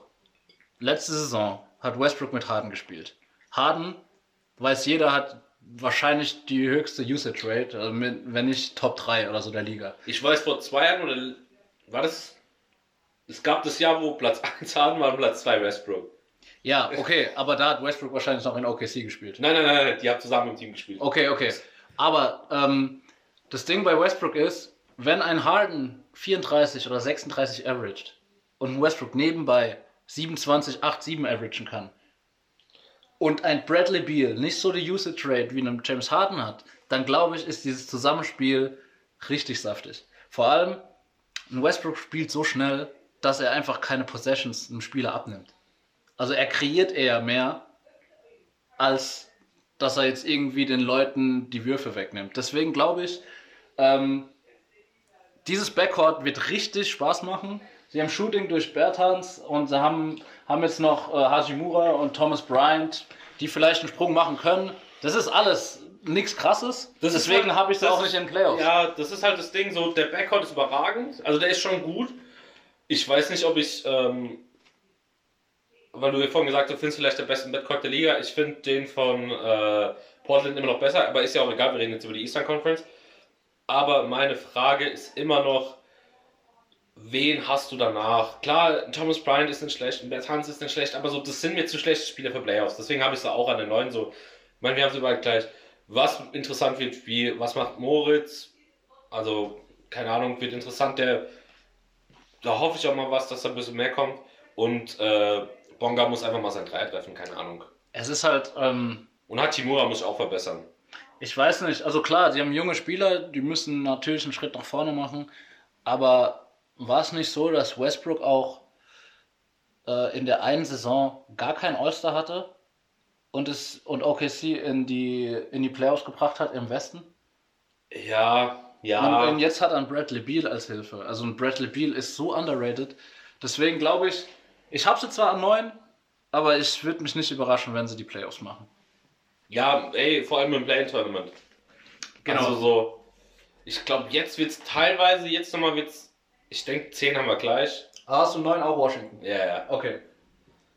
letzte Saison hat Westbrook mit Harden gespielt. Harden, weiß jeder, hat wahrscheinlich die höchste Usage Rate, also mit, wenn nicht Top 3 oder so der Liga. Ich weiß, vor zwei Jahren oder war das. Es gab das Jahr, wo Platz 1 Harden war und Platz 2 Westbrook. Ja, okay, aber da hat Westbrook wahrscheinlich noch in OKC gespielt. Nein, nein, nein, nein, die haben zusammen im Team gespielt. Okay, okay. Aber ähm, das Ding bei Westbrook ist, wenn ein Harden 34 oder 36 averaged und ein Westbrook nebenbei 27, 8, 7 averagen kann und ein Bradley Beal nicht so die Usage Rate wie ein James Harden hat, dann glaube ich, ist dieses Zusammenspiel richtig saftig. Vor allem, ein Westbrook spielt so schnell, dass er einfach keine Possessions einem Spieler abnimmt. Also er kreiert eher mehr, als dass er jetzt irgendwie den Leuten die Würfe wegnimmt. Deswegen glaube ich, ähm, dieses Backcourt wird richtig Spaß machen. Sie haben Shooting durch Bertans und sie haben, haben jetzt noch äh, Hajimura und Thomas Bryant, die vielleicht einen Sprung machen können. Das ist alles nichts krasses. Das Deswegen halt- habe ich das auch nicht in Playoffs. Ja, das ist halt das Ding, so der Backcourt ist überragend, also der ist schon gut. Ich weiß nicht, ob ich, ähm, weil du vorhin gesagt hast, du findest vielleicht den besten Backcourt der Liga. Ich finde den von äh, Portland immer noch besser, aber ist ja auch egal, wir reden jetzt über die Eastern Conference. Aber meine Frage ist immer noch, wen hast du danach? Klar, Thomas Bryant ist nicht schlecht, Bert Hans ist nicht schlecht, aber so, das sind mir zu schlechte Spieler für Playoffs. Deswegen habe ich sie auch an den neuen so. Ich meine, wir haben sie überall gleich. Was interessant wird Spiel, was macht Moritz? Also, keine Ahnung, wird interessant. Der, da hoffe ich auch mal was, dass da ein bisschen mehr kommt. Und äh, Bonga muss einfach mal sein Dreier treffen, keine Ahnung. Es ist halt, ähm, Und Hachimura muss auch verbessern. ich weiß nicht, also klar, sie haben junge Spieler, die müssen natürlich einen Schritt nach vorne machen, aber war es nicht so, dass Westbrook auch äh, in der einen Saison gar kein All-Star hatte und es und OKC in die in die Playoffs gebracht hat im Westen? Ja, ja. Und, jetzt hat er einen Bradley Beal als Hilfe. Also ein Bradley Beal ist so underrated. Deswegen glaube ich, ich habe sie zwar an neun, aber ich würde mich nicht überraschen, wenn sie die Playoffs machen. Ja, ey, vor allem im Play-In-Tournament. Genau. Also so, ich glaube, jetzt wird es teilweise, jetzt nochmal wird's, ich denke, 10 haben wir gleich. Hast du neun auch Washington? Ja, ja. Okay.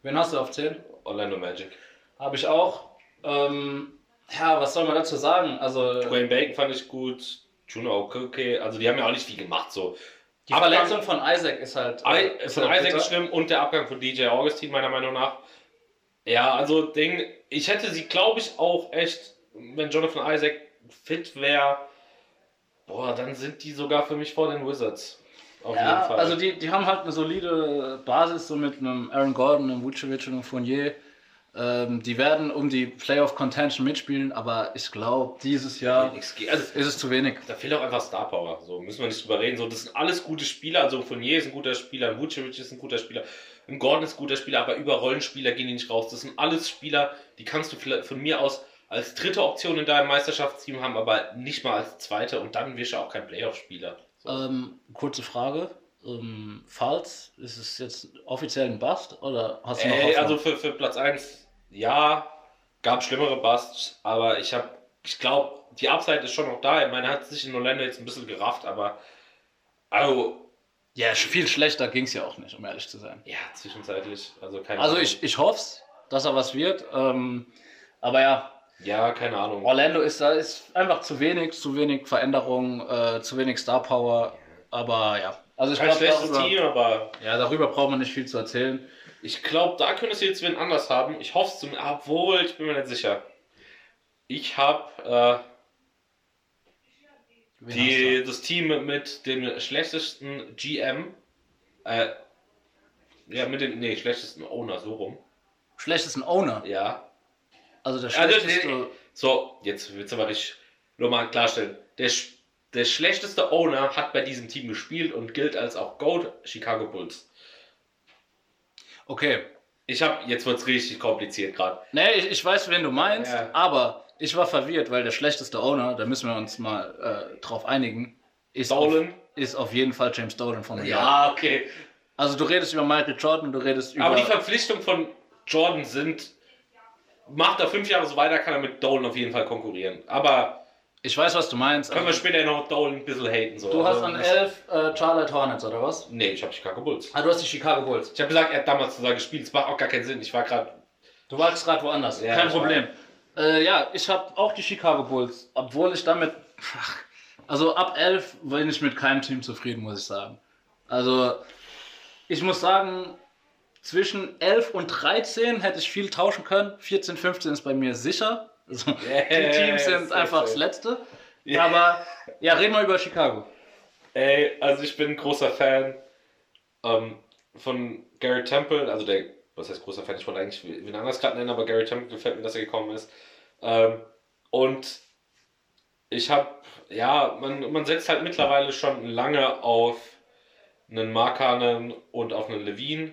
Wen hast du auf 10? Orlando Magic. Habe ich auch. Ähm, ja, was soll man dazu sagen? Also, Dwayne Bacon fand ich gut. Juno okay, also die haben ja auch nicht viel gemacht. So. die Abgang- Verletzung von Isaac ist halt. I, äh, ist von halt Isaac bitter. ist schlimm und der Abgang von DJ Augustin, meiner Meinung nach. Ja, also Ding, ich hätte sie, glaube ich, auch echt, wenn Jonathan Isaac fit wäre, boah, dann sind die sogar für mich vor den Wizards. Auf jeden Ja, Fall. also die, die haben halt eine solide Basis, so mit einem Aaron Gordon, einem Vucevic und einem Fournier. Ähm, die werden um die Playoff-Contention mitspielen, aber ich glaube, dieses Jahr. Also, ist es zu wenig. da fehlt auch einfach Star Power. So müssen wir nicht drüber reden. So, das sind alles gute Spieler. Also Fournier ist ein guter Spieler, ein Vucevic ist ein guter Spieler, ein Gordon ist ein guter Spieler, aber über Rollenspieler gehen die nicht raus. Das sind alles Spieler, die kannst du vielleicht von mir aus als dritte Option in deinem Meisterschaftsteam haben, aber nicht mal als zweite und dann wirst du auch kein Playoff-Spieler. So. Ähm, kurze Frage. Ähm, Falls, ist es jetzt offiziell ein Bust oder hast du noch Hoffnung? also für, für Platz 1, ja, gab schlimmere Busts, aber ich habe, ich glaube, die Upside ist schon noch da. Ich meine, hat sich in Orlando jetzt ein bisschen gerafft, aber also, ja, viel schlechter ging es ja auch nicht, um ehrlich zu sein. ja, zwischenzeitlich, also keine Also Ahnung. ich, ich hoffe es, dass er was wird. Ähm, aber ja, Ja, keine Ahnung. Orlando ist da ist einfach zu wenig, zu wenig Veränderung, äh, zu wenig Star Power. Aber ja. Also ich Kein glaube, schlechtes darüber, Team, aber ja, darüber braucht man nicht viel zu erzählen. Ich glaube, da könntest du jetzt wen anders haben. Ich hoffe es zum, obwohl, ich bin mir nicht sicher. Ich habe äh, die, das Team mit dem schlechtesten GM, äh, ja, mit dem, nee, schlechtesten Owner, so rum. du? Schlechtesten Owner. Ja. Also der Also, schlechteste. nee, so, jetzt wird's aber richtig nur mal klarstellen. Der, der schlechteste Owner hat bei diesem Team gespielt und gilt als auch GOAT Chicago Bulls. Okay. Ich habe, jetzt wird's richtig kompliziert gerade. Nee, ich, ich weiß, wen du meinst, Ja. aber ich war verwirrt, weil der schlechteste Owner, da müssen wir uns mal äh, drauf einigen, ist auf, Dolan? ist auf jeden Fall James Dolan von York. Ja, okay. Also du redest über Michael Jordan, du redest über... Aber die Verpflichtungen von Jordan sind, macht er fünf Jahre so weiter, kann er mit Dolan auf jeden Fall konkurrieren. Aber ich weiß, was du meinst. können wir später noch Dolan ein bisschen haten. So. du hast Also, an das- 11 äh, Charlotte Hornets, oder was? Nee, ich habe Chicago Bulls. Ah, du hast die Chicago Bulls. Ich habe gesagt, er hat damals sogar gespielt. Es macht auch gar keinen Sinn. Ich war gerade. Du warst gerade woanders. Ja, Kein Problem. Äh, ja, ich habe auch die Chicago Bulls, obwohl ich damit. Also ab 11 bin ich mit keinem Team zufrieden, muss ich sagen. Also ich muss sagen, zwischen 11 und 13 hätte ich viel tauschen können. 14, 15 ist bei mir sicher. Also, die Yes, Teams sind einfach das Letzte. Ja. Aber ja, reden wir über Chicago. Ey, also ich bin ein großer Fan ähm, von Gary Temple. Also der, was heißt großer Fan? Ich wollte eigentlich wen anders gerade nennen, aber Gary Temple gefällt mir, dass er gekommen ist. Ähm, und ich habe, ja, man, man setzt halt mittlerweile schon lange auf einen Markanen und auf einen Levine.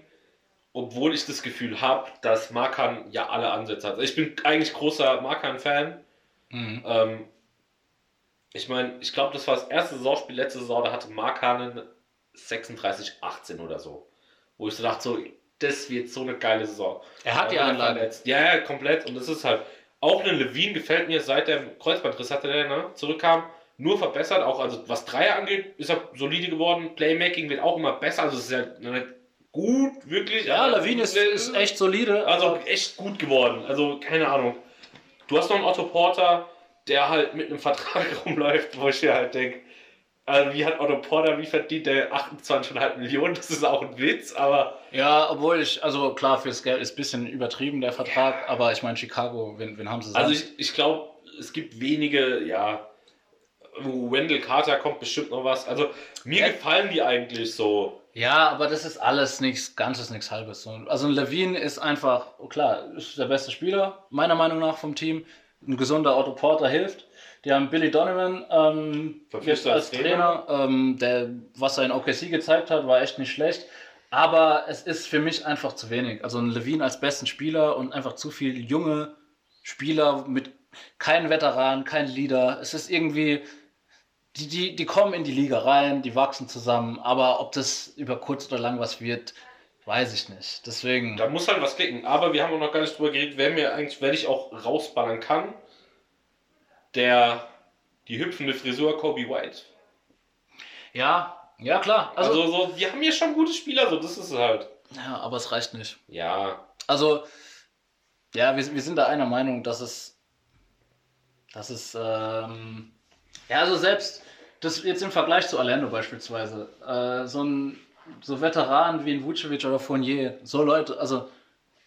Obwohl ich das Gefühl habe, dass Markan ja alle Ansätze hat. Also ich bin eigentlich großer Markan-Fan. Mhm. Ähm, ich meine, ich glaube, das war das erste Saisonspiel letzte Saison, da hatte Markanen 36-18 oder so. Wo ich so dachte, so, das wird so eine geile Saison. Er hat die Anlage. verletzt. Ja, ja, komplett. Und das ist halt, auch ein Levine gefällt mir, seit der Kreuzbandriss hatte der, ne, zurückkam, nur verbessert. Auch, also was Dreier angeht, ist er solide geworden. Playmaking wird auch immer besser. Also es ist ja nicht gut, wirklich. Ja, Lawine ist, ist echt solide. also echt gut geworden. Also keine Ahnung. Du hast noch einen Otto Porter, der halt mit einem Vertrag rumläuft, wo ich mir halt denke, also wie hat Otto Porter, wie verdient der 28,5 Millionen? Das ist auch ein Witz, aber Ja, obwohl ich, also klar, fürs Geld ist ein bisschen übertrieben, der Vertrag, aber ich meine, Chicago, wen, wen haben sie also sonst? ich, ich glaube, es gibt wenige, ja, Wendell Carter kommt bestimmt noch was. Also mir Ja. gefallen die eigentlich so. Ja, aber das ist alles nichts Ganzes, nichts Halbes. So, Also ein Levine ist einfach, oh klar, ist der beste Spieler, meiner Meinung nach vom Team. Ein gesunder Otto Porter hilft. Die haben Billy Donovan ähm, jetzt als als Trainer. Ähm, der, was er in OKC gezeigt hat, war echt nicht schlecht. Aber es ist für mich einfach zu wenig. Also ein Levine als besten Spieler und einfach zu viel junge Spieler mit kein Veteran, kein Leader. Es ist irgendwie, die, die, die kommen in die Liga rein, die wachsen zusammen, aber ob das über kurz oder lang was wird, weiß ich nicht. Deswegen, Da muss halt was klicken. Aber wir haben auch noch gar nicht drüber geredet, wer mir eigentlich, wer ich auch rausballern kann. Der, die hüpfende Frisur Kobe White. ja, ja klar. Also, Also, so, wir haben hier schon gute Spieler, so das ist es halt. ja, aber es reicht nicht. Ja. Also, ja, wir, wir sind da einer Meinung, dass es, dass es, ähm, ja, also selbst, das jetzt im Vergleich zu Orlando beispielsweise, äh, so ein, so Veteranen wie ein Vucevic oder Fournier, so Leute, also,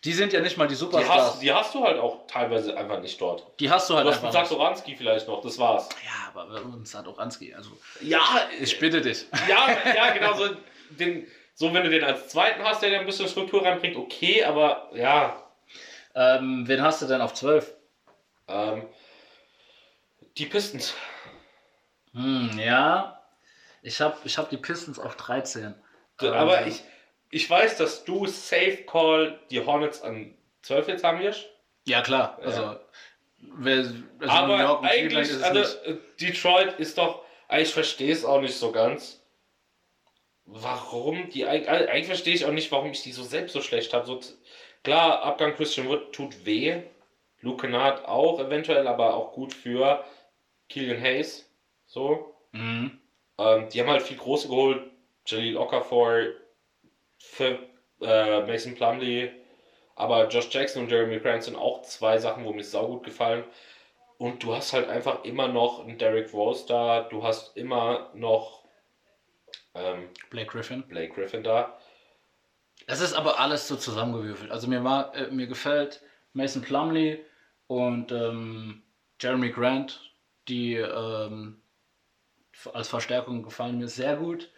die sind ja nicht mal die Die Superstars. hast, die hast du halt auch teilweise einfach nicht dort. Die hast du halt Du hast einfach. nicht. Satoranski vielleicht noch, das war's. Ja, aber bei uns hat Oranski, also, Ja, ich bitte dich. ja, ja, genau. So, den, so, wenn du den als zweiten hast, der dir ein bisschen Struktur reinbringt, okay, aber ja. Ähm, wen hast du denn auf 12? Ähm, die Pistons. Hm, ja. Ich habe ich hab die Pistons auf 13. Aber Ähm, ich, ich weiß, dass du Safe Call die Hornets an 12 jetzt haben wirst. Ja, klar. Ja. Also, wer, also Aber eigentlich, ist also Detroit ist doch, ich verstehe es auch nicht so ganz. Warum die, eig- eigentlich verstehe ich auch nicht, warum ich die so selbst so schlecht habe. So, klar, Abgang Christian Wood tut weh. Luke Kennard auch eventuell, aber auch gut für Killian Hayes. So. Mhm. Ähm, die haben halt viel Große geholt. Jaleel Okafor, für, äh, Mason Plumlee, aber Josh Jackson und Jeremy Grant sind auch zwei Sachen, wo mir saugut gefallen. Und du hast halt einfach immer noch einen Derrick Rose da, du hast immer noch ähm, Blake Griffin. Blake Griffin da. Es ist aber alles so zusammengewürfelt. Also mir, mag, äh, mir gefällt Mason Plumley und ähm, Jeremy Grant, die ähm, als Verstärkung gefallen mir sehr gut.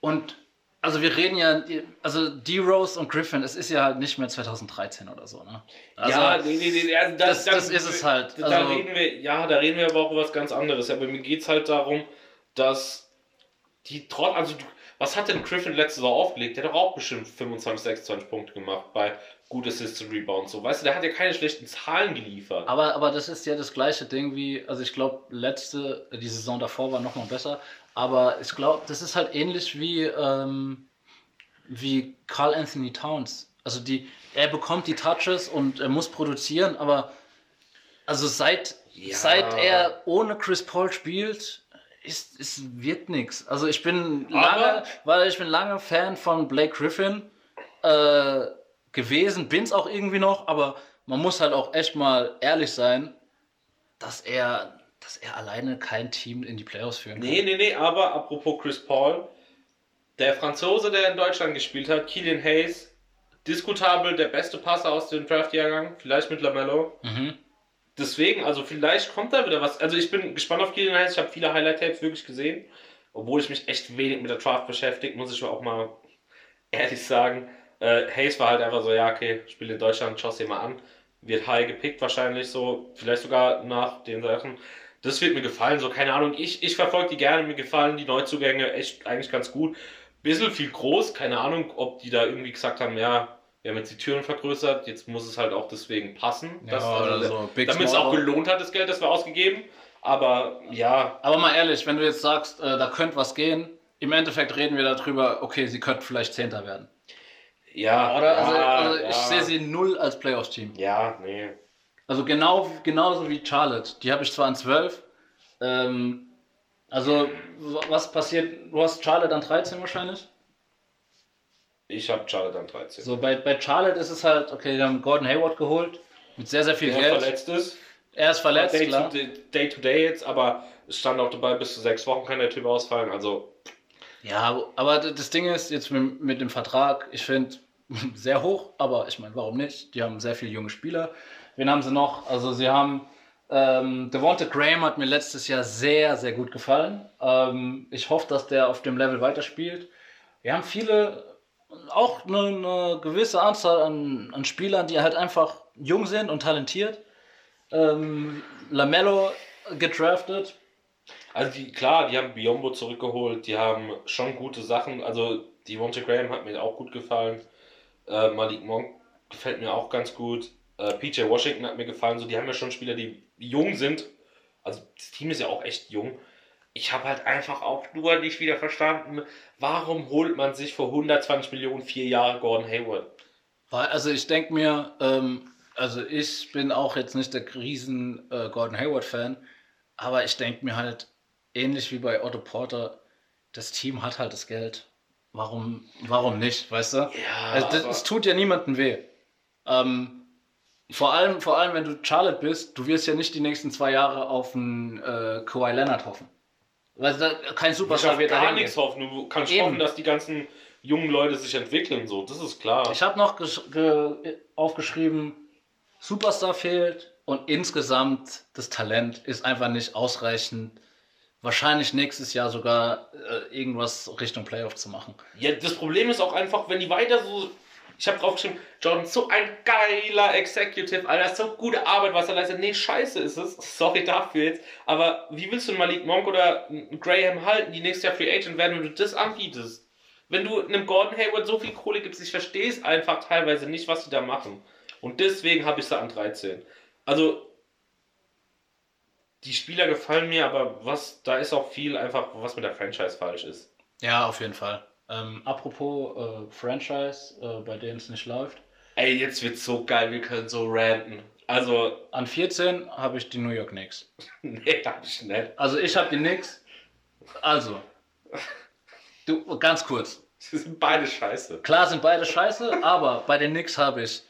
Und also wir reden ja, also D-Rose und Griffin, es ist ja halt nicht mehr 2013 oder so, ne? Also, ja, nee, nee, nee, also das, das, ist es halt. Da Also, reden wir, ja, da reden wir aber auch über was ganz anderes. Aber mir geht es halt darum, dass die trotz, also was hat denn Griffin letzte Saison aufgelegt? Der hat doch auch bestimmt 25, 26 Punkte gemacht bei gut Assists und Rebounds. So, weißt du, der hat ja keine schlechten Zahlen geliefert. aber, aber das ist ja das gleiche Ding wie, also ich glaube, letzte, die Saison davor war noch mal besser, aber ich glaube, das ist halt ähnlich wie, ähm, wie Carl Anthony Towns. Also die, er bekommt die Touches und er muss produzieren, aber also seit, Ja. seit er ohne Chris Paul spielt, ist, ist, wird nichts. Also ich bin lange, weil ich bin lange Fan von Blake Griffin äh, gewesen, bin's auch irgendwie noch, aber man muss halt auch echt mal ehrlich sein, dass er, dass er alleine kein Team in die Playoffs führen kann. Nee, nee, nee, aber apropos Chris Paul, der Franzose, der in Deutschland gespielt hat, Killian Hayes, diskutabel der beste Passer aus dem Draft-Jahrgang, vielleicht mit Lamello. Mhm. Deswegen, also vielleicht kommt da wieder was. Also ich bin gespannt auf Killian Hayes, ich habe viele Highlight-Tapes wirklich gesehen. Obwohl ich mich echt wenig mit der Draft beschäftigt, muss ich auch mal ehrlich sagen. Äh, Hayes war halt einfach so, ja, okay, spiel in Deutschland, schau dir mal an. Wird high gepickt wahrscheinlich so, vielleicht sogar nach den Sachen. Das wird mir gefallen, so keine Ahnung. Ich, ich verfolge die gerne, mir gefallen die Neuzugänge echt eigentlich ganz gut. Bisschen viel groß, keine Ahnung, ob die da irgendwie gesagt haben, ja, wir haben jetzt die Türen vergrößert, jetzt muss es halt auch deswegen passen. Ja, oder so. Damit es auch gelohnt hat, das Geld, das wir ausgegeben. Aber ja, Aber mal ehrlich, wenn du jetzt sagst, äh, da könnte was gehen, im Endeffekt reden wir darüber, okay, sie könnten vielleicht Zehnter werden. ja, Oder? ja, also, also ja. ich sehe sie null als Playoffs-Team. Ja, nee. Also genau, genauso wie Charlotte. Die habe ich zwar an 12. Ähm, also, was passiert? Du hast Charlotte an 13 wahrscheinlich. Ich habe Charlotte an 13. So, bei, bei Charlotte ist es halt, okay, die haben Gordon Hayward geholt. Mit sehr, sehr viel der Geld. verletzt ist. Er ist verletzt, Day klar. to, day to day jetzt, aber es stand auch dabei, bis zu sechs Wochen kann der Typ ausfallen. Also, Ja, aber das Ding ist jetzt mit, mit dem Vertrag, ich finde sehr hoch, aber ich meine, warum nicht? Die haben sehr viele junge Spieler. Wen haben sie noch? Also sie haben ähm, Devonta Graham hat mir letztes Jahr sehr, sehr gut gefallen. Ähm, ich hoffe, dass der auf dem Level weiterspielt. Wir haben viele, auch eine, eine gewisse Anzahl an, an Spielern, die halt einfach jung sind und talentiert. Ähm, Lamello gedraftet. also die, klar, die haben Biombo zurückgeholt, die haben schon gute Sachen. Also, die Monte Graham hat mir auch gut gefallen. Äh, Malik Monk gefällt mir auch ganz gut. Äh, PJ Washington hat mir gefallen. So, die haben ja schon Spieler, die jung sind. Also, das Team ist ja auch echt jung. Ich habe halt einfach auch nur nicht wieder verstanden, warum holt man sich für 120 Millionen vier Jahre Gordon Hayward? Weil, also ich denke mir, ähm, also ich bin auch jetzt nicht der riesen äh, Gordon Hayward-Fan, aber ich denke mir halt, ähnlich wie bei Otto Porter, das Team hat halt das Geld. Warum, warum nicht, weißt du? Ja, also es tut ja niemandem weh. Ähm, vor allem, vor allem, wenn du Charlotte bist, du wirst ja nicht die nächsten zwei Jahre auf einen äh, Kawhi Leonard hoffen. Weil da, kein Superstar wird da gar nichts hoffen. Du kannst Eben. hoffen, dass die ganzen jungen Leute sich entwickeln. So, das ist klar. Ich habe noch gesch- ge aufgeschrieben, Superstar fehlt und insgesamt das Talent ist einfach nicht ausreichend. Wahrscheinlich nächstes Jahr sogar äh, irgendwas Richtung Playoff zu machen. Ja, das Problem ist auch einfach, wenn die weiter so. Ich habe draufgeschrieben, Jordan, so ein geiler Executive, Alter, so gute Arbeit, was er leistet. Nee, scheiße ist es. Sorry dafür jetzt. Aber wie willst du einen Malik Monk oder einen Graham halten, die nächstes Jahr Free Agent werden, wenn du das anbietest? Wenn du einem Gordon Hayward so viel Kohle gibst, ich verstehe es einfach teilweise nicht, was die da machen. Und deswegen habe ich sie an 13. Also, die Spieler gefallen mir, aber was, da ist auch viel einfach, was mit der Franchise falsch ist. Ja, auf jeden Fall. Ähm, apropos äh, Franchise, äh, bei denen es nicht läuft. Ey, jetzt wird's so geil, wir können so ranten. Also, An 14 habe ich die New York Knicks. nee, hab ich nicht. Also ich habe die Knicks. Also, du, ganz kurz. Sie sind beide scheiße. Klar sind beide scheiße, aber bei den Knicks habe ich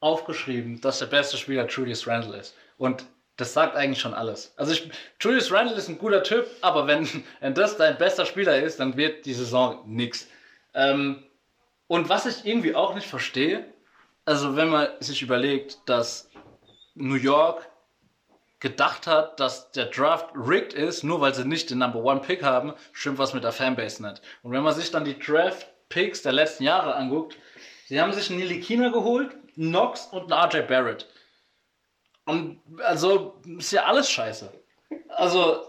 aufgeschrieben, dass der beste Spieler Julius Randle ist. Und das sagt eigentlich schon alles. Also ich, Julius Randle ist ein guter Typ, aber wenn, wenn das dein bester Spieler ist, dann wird die Saison nix. Ähm, und was ich irgendwie auch nicht verstehe, also wenn man sich überlegt, dass New York gedacht hat, dass der Draft rigged ist, nur weil sie nicht den Number One Pick haben, stimmt was mit der Fanbase nicht. Und wenn man sich dann die Draft Picks der letzten Jahre anguckt, sie haben sich einen Nilikina geholt, Knox und einen RJ Barrett. Und also ist ja alles scheiße. Also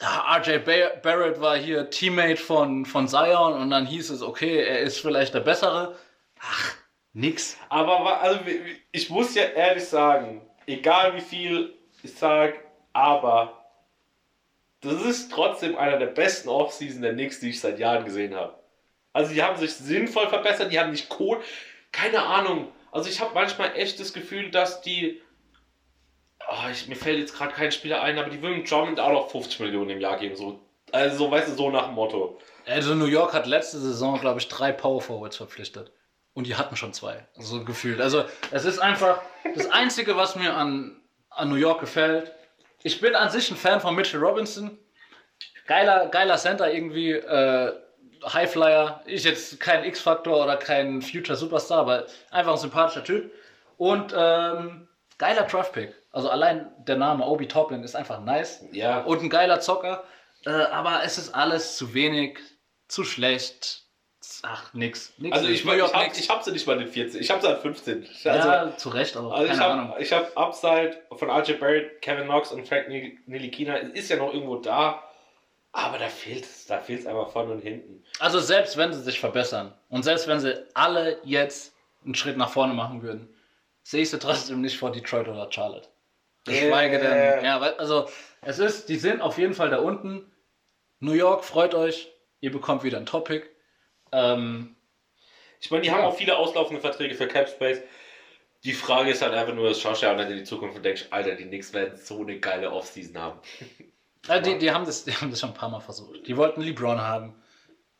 RJ Barrett war hier Teammate von, von Zion und dann hieß es, okay, er ist vielleicht der Bessere. Ach, nix. Aber also, ich muss ja ehrlich sagen, egal wie viel ich sage, aber das ist trotzdem einer der besten Offseason der Knicks, die ich seit Jahren gesehen habe. Also die haben sich sinnvoll verbessert, die haben nicht Kohle, keine Ahnung. Also ich habe manchmal echt das Gefühl, dass die, oh, ich, mir fällt jetzt gerade kein Spieler ein, aber die würden Drummond auch noch 50 Millionen im Jahr geben, so. Also so, weißt du, so nach dem Motto. Also New York hat letzte Saison, glaube ich, drei Power Forwards verpflichtet. Und die hatten schon zwei. So gefühlt. Also es ist einfach das Einzige, was mir an, an New York gefällt. Ich bin an sich ein Fan von Mitchell Robinson. Geiler, geiler Center irgendwie. Äh, Highflyer. Ist jetzt kein X-Faktor oder kein Future Superstar, aber einfach ein sympathischer Typ. Und ähm, geiler Draft-Pick. Also allein der Name Obi Toppin ist einfach nice. Ja. Und ein geiler Zocker. Äh, aber es ist alles zu wenig, zu schlecht. Ach, nix. nix also ich, ich, ich, hab, ich hab sie nicht mal in 14, ich hab sie an 15. Also, ja, zu Recht, aber also keine ich hab. Ich habe Upside von RJ Barrett, Kevin Knox und Frank Nilikina. Ist ja noch irgendwo da. Aber da fehlt es, da fehlt es einfach vorne und hinten. Also selbst wenn sie sich verbessern und selbst wenn sie alle jetzt einen Schritt nach vorne machen würden, sehe ich sie trotzdem nicht vor Detroit oder Charlotte. Geschweige Yeah. denn, ja, also es ist, die sind auf jeden Fall da unten. New York, freut euch, ihr bekommt wieder ein Topic. Ähm, Ich meine, die haben auch viele auslaufende Verträge für Capspace. Die Frage ist halt einfach nur, das schaust du ja auch nicht in die Zukunft und denkst, Alter, die Knicks werden so eine geile Offseason haben. Äh, die, die, haben das, die haben das schon ein paar Mal versucht. Die wollten LeBron haben.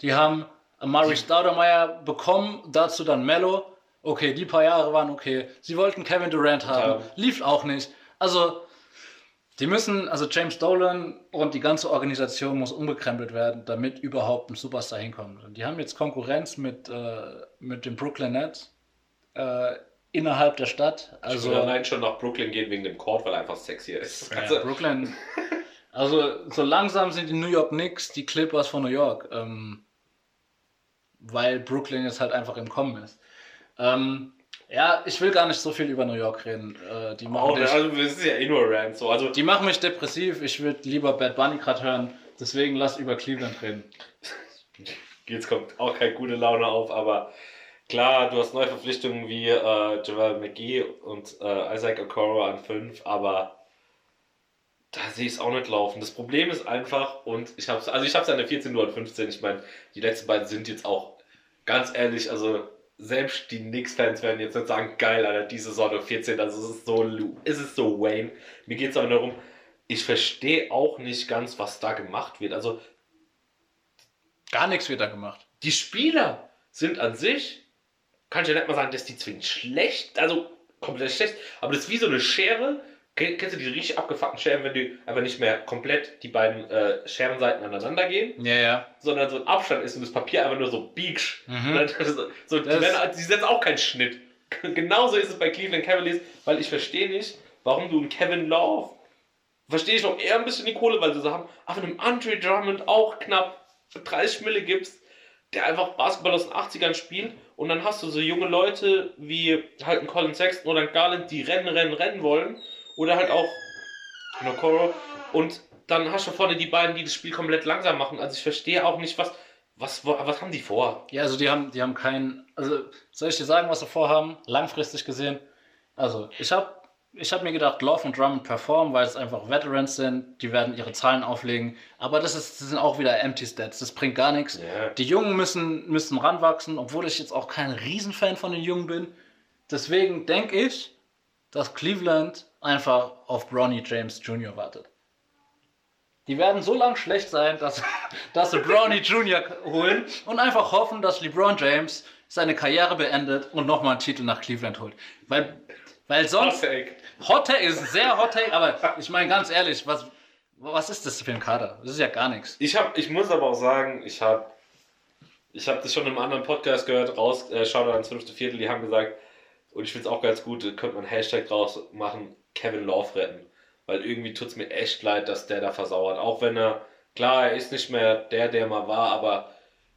Die haben Amari Stoudemire bekommen, dazu dann Mello. Okay, die paar Jahre waren okay. Sie wollten Kevin Durant haben, Ja. lief auch nicht. Also, die müssen, also James Dolan und die ganze Organisation muss umgekrempelt werden, damit überhaupt ein Superstar hinkommt. Und die haben jetzt Konkurrenz mit, äh, mit den Brooklyn Nets äh, innerhalb der Stadt. Also Also, ich würde allein schon nach Brooklyn gehen wegen dem Court, weil er einfach sexier ist. Also, ja, Brooklyn. Also, so langsam sind die New York Knicks die Clippers von New York. Ähm, weil Brooklyn jetzt halt einfach im Kommen ist. Ähm, ja, ich will gar nicht so viel über New York reden. Äh, die, machen auch, mich, also das ist ja eh nur Rand so. Also die machen mich depressiv. Ich würde lieber Bad Bunny gerade hören. Deswegen lass über Cleveland reden. jetzt kommt auch keine gute Laune auf, aber klar, du hast neue Verpflichtungen wie äh, Javel McGee und äh, Isaac Okoro an 5, aber da sehe ich es auch nicht laufen. Das Problem ist einfach, und ich habe also ich habe es an der 14 nur an 15. Ich meine, die letzten beiden sind jetzt auch ganz ehrlich, also selbst die Knicks-Fans werden jetzt nicht sagen, geil, Alter, diese Saison auf 14, also es ist so, es ist so Wayne. Mir geht es aber darum, ich verstehe auch nicht ganz, was da gemacht wird. Also Gar nichts wird da gemacht. die Spieler sind an sich, kann ich ja nicht mal sagen, dass die zwingend schlecht, also komplett schlecht, aber das ist wie so eine Schere. Ken- Kennst du die richtig abgefuckten Scheren, wenn die einfach nicht mehr komplett die beiden äh, Scherenseiten aneinander gehen, Ja, ja. sondern so ein Abstand ist und das Papier einfach nur so biegst. Mhm. Dann- so, die, Das- werden, die setzen auch keinen Schnitt. Genauso ist es bei Cleveland Cavaliers, weil ich verstehe nicht, warum du einen Kevin Love, verstehe ich noch eher ein bisschen die Kohle, weil sie so haben, aber einem Andre Drummond auch knapp 30 Mille gibst, der einfach Basketball aus den 80ern spielt und dann hast du so junge Leute wie halt ein Colin Sexton oder ein Garland, die rennen, rennen, rennen wollen oder halt auch ein Okoro und dann hast du vorne die beiden, die das Spiel komplett langsam machen. Also ich verstehe auch nicht, was, was, was haben die vor? Ja, also die haben, die haben keinen. Also soll ich dir sagen, was sie vorhaben? Langfristig gesehen. Also ich habe ich hab mir gedacht, Love und Drummond performen, weil es einfach Veterans sind. Die werden ihre Zahlen auflegen. Aber das, ist, das sind auch wieder Empty Stats. Das bringt gar nichts. Ja. Die Jungen müssen, müssen ranwachsen, obwohl ich jetzt auch kein Riesenfan von den Jungen bin. Deswegen denke ich, dass Cleveland einfach auf Bronny James Jr. wartet. Die werden so lang schlecht sein, dass, dass sie Bronny Jr. holen und einfach hoffen, dass LeBron James seine Karriere beendet und nochmal einen Titel nach Cleveland holt. Weil Weil sonst. Hot Take. Hot Take ist ein sehr Hot Take, aber ich meine ganz ehrlich, was, was ist das für ein Kader? Das ist ja gar nichts. Ich, hab, ich muss aber auch sagen, ich habe ich hab das schon im anderen Podcast gehört, raus, äh, Shoutout ans fünfte Viertel, die haben gesagt, und ich finde es auch ganz gut, da könnte man einen Hashtag draus machen, Kevin Love retten. Weil irgendwie tut es mir echt leid, dass der da versauert. Auch wenn er, klar, er ist nicht mehr der, der mal war, aber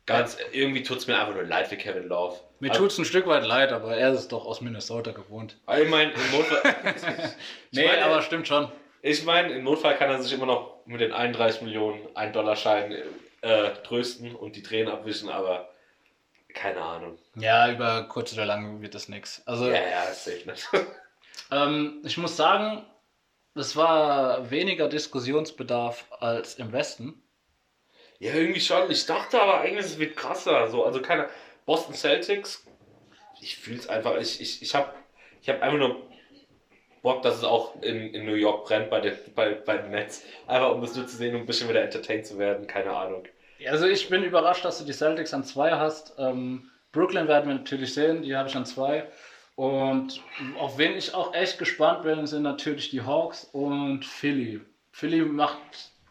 ganz, irgendwie tut es mir einfach nur leid für Kevin Love. Mir tut es ein Stück weit leid, aber er ist doch aus Minnesota gewohnt. Also, ich meine, im Notfall. ich Nee, meine, aber stimmt schon. Ich meine, im Notfall kann er sich immer noch mit den 31 Millionen 1 Dollar Schein äh, trösten und die Tränen abwischen, aber keine Ahnung. Ja, über kurz oder lang wird das nix. Also, Ja, ja, das sehe ich nicht. ähm, ich muss sagen, es war weniger Diskussionsbedarf als im Westen. ja, irgendwie schon. Ich dachte aber eigentlich, es wird krasser. So, also keine Boston Celtics. Ich fühle es einfach. Ich, ich, ich habe ich hab einfach nur Bock, dass es auch in, in New York brennt bei den, bei, bei den Nets. Einfach um das nur zu sehen und ein bisschen wieder entertained zu werden. Keine Ahnung. Also ich bin überrascht, dass du die Celtics an zwei hast. Ähm, Brooklyn werden wir natürlich sehen, die habe ich an zwei. Und auf wen ich auch echt gespannt bin, sind natürlich die Hawks und Philly. Philly macht,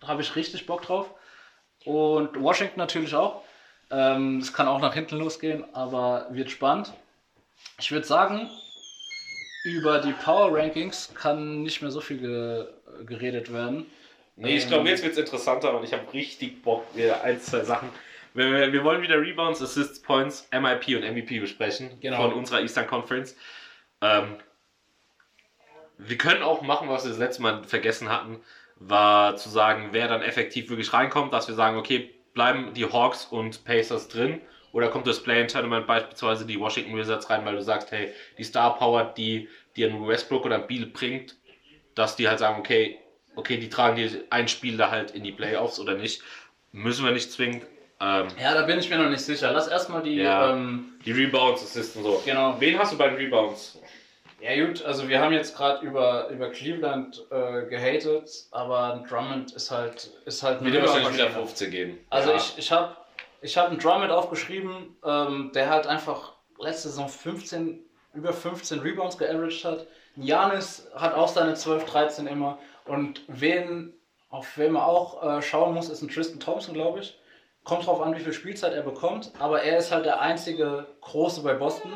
habe ich richtig Bock drauf. Und Washington natürlich auch. Ähm, Es kann auch nach hinten losgehen, aber wird spannend. Ich würde sagen, über die Power Rankings kann nicht mehr so viel ge geredet werden. Nee, ich glaube, jetzt wird es interessanter und ich habe richtig Bock, wieder ein, zwei Sachen. Wir, wir, wir wollen wieder Rebounds, Assists, Points, MIP und MVP besprechen Genau. von unserer Eastern Conference. Ähm, wir können auch machen, was wir das letzte Mal vergessen hatten, war zu sagen, wer dann effektiv wirklich reinkommt, dass wir sagen, okay, bleiben die Hawks und Pacers drin oder kommt das Play-In-Tournament beispielsweise die Washington Wizards rein, weil du sagst, hey, die Star Power, die dir einen Westbrook oder einen Beal bringt, dass die halt sagen, okay, okay, die tragen die ein Spiel da halt in die Playoffs oder nicht. Müssen wir nicht zwingend. Ähm, Ja, da bin ich mir noch nicht sicher. Lass erstmal die. Ja. Ähm, die Rebounds, Assists und so. Genau. Wen hast du bei den Rebounds? Ja gut, also wir haben jetzt gerade über, über Cleveland äh, gehatet, aber Drummond ist halt ist halt Wird wahrscheinlich wieder Übermaschine. 15 geben. Also Ja. ich, ich habe ich hab einen Drummond aufgeschrieben, ähm, der halt einfach letzte Saison 15, über 15 Rebounds geaveraged hat. Janis hat auch seine 12, 13 immer. Und wen, auf wen man auch äh, schauen muss, ist ein Tristan Thompson, glaube ich. Kommt drauf an, wie viel Spielzeit er bekommt, aber er ist halt der einzige Große bei Boston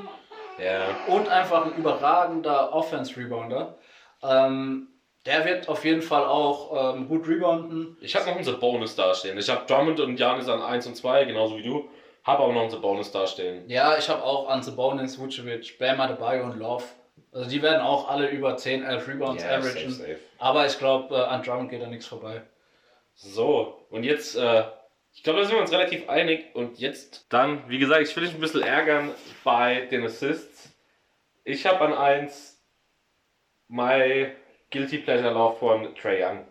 Ja. und einfach ein überragender Offense-Rebounder. Ähm, der wird auf jeden Fall auch ähm, gut rebounden. Ich habe noch unsere Bonus dastehen. Ich habe Drummond und Janis an 1 und 2, genauso wie du. Habe aber noch unsere Bonus dastehen. Ja, ich habe auch an Sabonis, Vucevic, Bam Adebayo und Love. Also die werden auch alle über 10, 11 Rebounds safe, averagen. safe. Aber ich glaube, äh, an Drummond geht da nichts vorbei. So, und jetzt, äh, ich glaube, da sind wir uns relativ einig. Und jetzt dann, wie gesagt, ich will dich ein bisschen ärgern bei den Assists. Ich habe an 1 My Guilty Pleasure Lauf von Trey Young.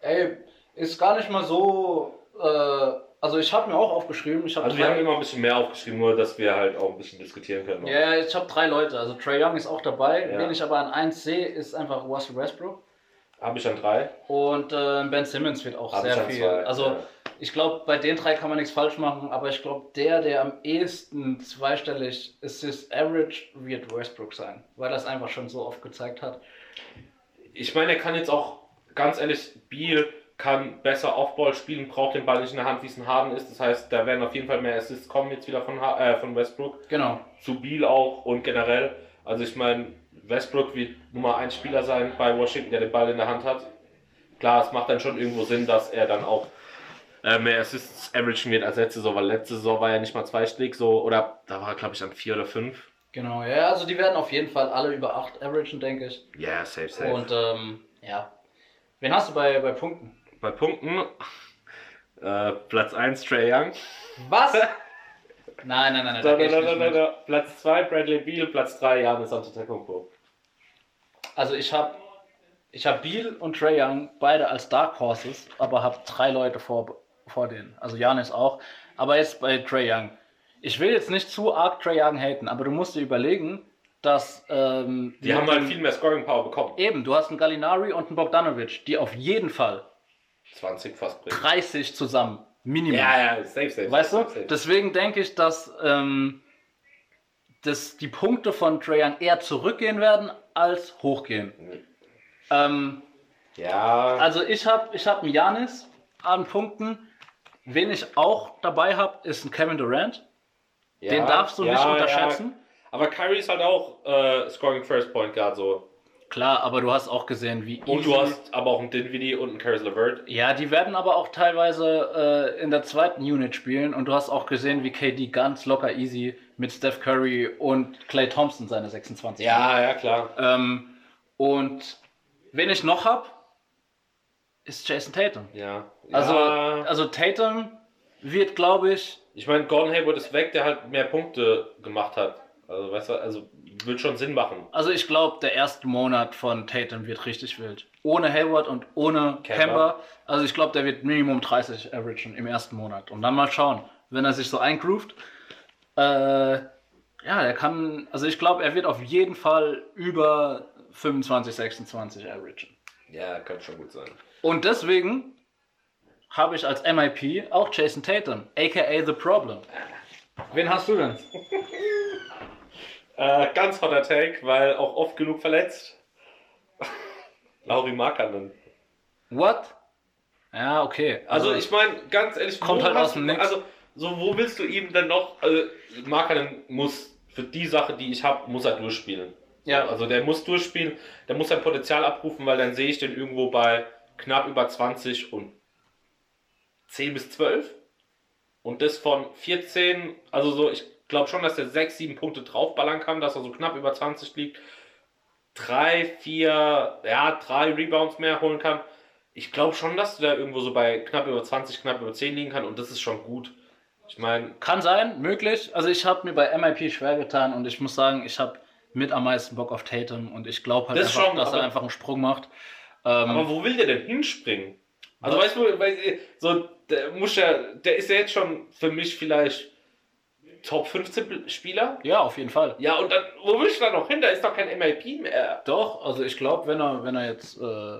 Ey, ist gar nicht mal so. Äh, also ich habe mir auch aufgeschrieben. Ich habe Also wir haben immer ein bisschen mehr aufgeschrieben, nur dass wir halt auch ein bisschen diskutieren können. Ja, ich habe drei Leute. Also Trey Young ist auch dabei. Ja. Wen ich aber an 1 sehe, ist einfach Russell Westbrook. Habe ich an 3. Und äh, Ben Simmons wird auch Hab sehr viel. zwei, also ja. ich glaube, bei den drei kann man nichts falsch machen, aber ich glaube, der, der am ehesten zweistellig Assist Average wird Westbrook sein, weil es einfach schon so oft gezeigt hat. Ich meine, er kann jetzt auch, ganz ehrlich, Beal kann besser Offball spielen, braucht den Ball nicht in der Hand, wie es ein Harden ist. Das heißt, da werden auf jeden Fall mehr Assists kommen jetzt wieder von, Ha- äh, von Westbrook. Genau. Zu Beal auch und generell. Also ich meine, Westbrook wird Nummer 1 Spieler sein bei Washington, der den Ball in der Hand hat. Klar, es macht dann schon irgendwo Sinn, dass er dann auch äh, mehr Assists averagen wird als letzte Saison, weil letzte Saison war er nicht mal zweistellig so, oder da war er glaube ich an 4 oder 5. Genau, ja, also die werden auf jeden Fall alle über 8 averagen, denke ich. Ja, yeah, safe, safe. Und ähm, ja. Wen hast du bei, bei Punkten? Bei Punkten, äh, Platz 1 Trey Young. Was? nein, nein, nein, nein, Da, da da, da. Platz 2 Bradley Beal, Platz 3 Janis Antetokounmpo. Also ich habe ich hab Beal und Trey Young beide als Dark Horses, aber habe drei Leute vor, vor denen. Also Janis auch. Aber jetzt bei Trey Young. Ich will jetzt nicht zu arg Trey Young haten, aber du musst dir überlegen, dass ähm, Die haben halt viel mehr Scoring Power bekommen. eben, du hast einen Gallinari und einen Bogdanovic, die auf jeden Fall 20 fast bringen. 30 zusammen Minimum. Ja, ja, safe, safe. Weißt du? safe, safe. Deswegen denke ich, dass, ähm, dass die Punkte von Trae Young eher zurückgehen werden, als hochgehen. Ähm, Ja. also ich habe ich hab einen Janis an Punkten. Wen ich auch dabei habe, ist ein Kevin Durant. ja, Den darfst du ja, nicht ja. unterschätzen. Aber Kyrie ist halt auch äh, Scoring First Point Guard so. Klar, aber du hast auch gesehen, wie Und easy- du hast aber auch einen Dinwiddie und einen Caris LeVert. Ja, die werden aber auch teilweise äh, in der zweiten Unit spielen und du hast auch gesehen, wie KD ganz locker easy mit Steph Curry und Clay Thompson seine 26. Ja, ja, klar. Ähm, und wen ich noch hab, ist Jason Tatum. Ja. Also, ja. also Tatum wird, glaube ich, Ich meine, Gordon Hayward ist weg, der halt mehr Punkte gemacht hat. Also, weißt du, also wird schon Sinn machen. also ich glaube, der erste Monat von Tatum wird richtig wild. Ohne Hayward und ohne Kemba. Also ich glaube, der wird Minimum 30 averagen im ersten Monat. Und dann mal schauen, wenn er sich so eingroovt. Äh, ja, er kann, also ich glaube, er wird auf jeden Fall über 25, 26 averagen. Ja, kann schon gut sein. Und deswegen habe ich als MIP auch Jason Tatum, aka The Problem. Wen hast du denn? Äh, ganz hotter Take, weil auch oft genug verletzt. Lauri Markanen. What? Ja, okay. Also ich meine, ganz ehrlich, Kommt halt aus dem Nix. Also, so wo willst du ihm denn noch? Also, Markanen muss für die Sache, die ich habe, muss er durchspielen. Ja. Also der muss durchspielen, der muss sein Potenzial abrufen, weil dann sehe ich den irgendwo bei knapp über 20 und 10 bis 12. Und das von 14, also so, ich glaube schon, dass der 6, 7 Punkte draufballern kann, dass er so knapp über 20 liegt. 3, 4, ja, 3 Rebounds mehr holen kann. Ich glaube schon, dass du da irgendwo so bei knapp über 20, knapp über 10 liegen kann und das ist schon gut. Ich meine, Kann sein, möglich. Also ich habe mir bei MIP schwer getan und ich muss sagen, ich habe mit am meisten Bock auf Tatum und ich glaube halt Das einfach, schon, dass er aber- einfach einen Sprung macht. Ähm, Aber wo will der denn hinspringen? Also weißt du, so, der muss ja, der ist ja jetzt schon für mich vielleicht Top 15 Spieler. ja, auf jeden Fall. Ja, und dann, wo willst du da noch hin? Da ist doch kein MIP mehr. Doch, also ich glaube, wenn er, wenn er jetzt, äh,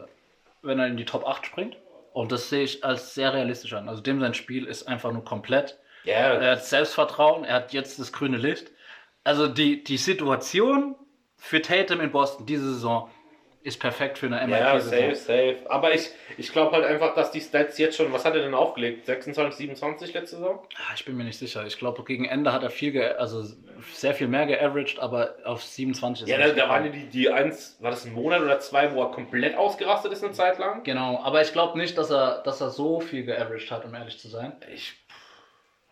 wenn er in die Top 8 springt, und das sehe ich als sehr realistisch an. Also dem sein Spiel ist einfach nur komplett. Ja, Er hat Selbstvertrauen, er hat jetzt das grüne Licht. Also die, die Situation für Tatum in Boston diese Saison ist perfekt für eine ja, MIP-Saison. safe, safe. Aber ich, ich glaube halt einfach, dass die Stats jetzt schon, was hat er denn aufgelegt? 26, 27 letzte Saison? Ah, Ich bin mir nicht sicher. Ich glaube, gegen Ende hat er viel, ge also sehr viel mehr geaveraged, aber auf 27 ist Ja, er da, da waren gekommen. die, die eins, war das ein Monat oder zwei, wo er komplett ausgerastet ist eine Zeit lang? Genau, aber ich glaube nicht, dass er, dass er so viel geaveraged hat, um ehrlich zu sein. Ich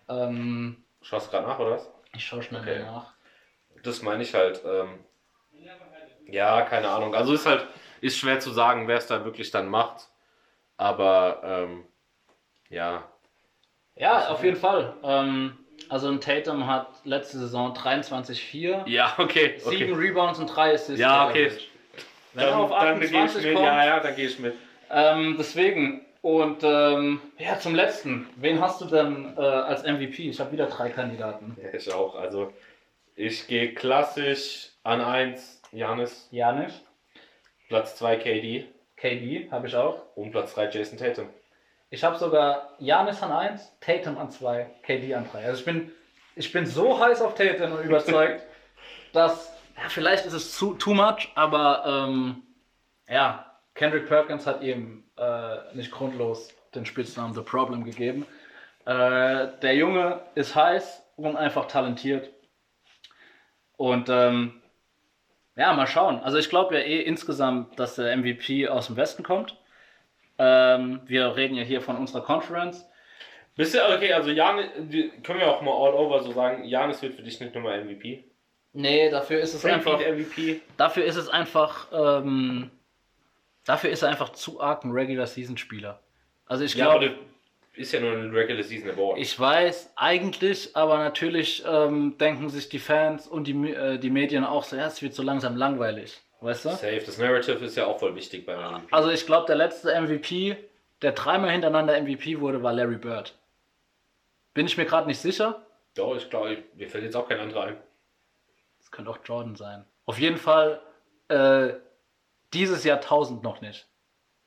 Ähm, schaust gerade nach, oder was? ich schaue schnell Okay. nach. Das meine ich halt. Ähm, ja, keine Ahnung. Also ist halt, ist schwer zu sagen, wer es da wirklich dann macht. Aber ähm, ja. Ja, auf jeden Fall. Ähm, also ein Tatum hat letzte Saison 23,4, Ja, okay. sieben okay. Rebounds und drei Assists. Ja, okay. Wenn er Dann, auf gehe ich 28 mit. kommt, Ja, ja, dann gehe ich mit. Ähm, deswegen. Und ähm, ja, zum letzten. Wen hast du denn äh, als MVP? Ich habe wieder drei Kandidaten. Ja, ich auch. Also ich gehe klassisch an 1 Janis, Janis, Platz 2 KD KD habe ich auch. und Platz 3 Jason Tatum. Ich habe sogar Janis an 1, Tatum an 2, KD an 3. Also ich bin, ich bin so heiß auf Tatum und überzeugt, dass, ja, vielleicht ist es zu, too much, aber ähm, ja, Kendrick Perkins hat ihm äh, nicht grundlos den Spitznamen The Problem gegeben. Äh, der Junge ist heiß und einfach talentiert. Und ähm, ja, mal schauen. Also ich glaube ja eh insgesamt, dass der MVP aus dem Westen kommt. Ähm, wir reden ja hier von unserer Conference. Bist du, okay, also Janis, die- können wir auch mal all over so sagen, Janis wird für dich nicht nur mal MVP. Nee, dafür ist es einfach. Frankie MVP. Dafür ist es einfach. Ähm, dafür ist er einfach zu arg ein Regular Season Spieler. Also ich Ja, glaube, das ist ja nur ein Regular Season Award. ich weiß eigentlich, aber natürlich ähm, denken sich die Fans und die, äh, die Medien auch so, ja, es wird so langsam langweilig. Weißt du? Safe, das Narrative ist ja auch voll wichtig beim MVP. Also ich glaube, der letzte MVP, der dreimal hintereinander MVP wurde, war Larry Bird. Bin ich mir gerade nicht sicher. Doch, ich glaube, mir fällt jetzt auch kein anderer ein. Das könnte auch Jordan sein. Auf jeden Fall äh, dieses Jahrtausend noch nicht.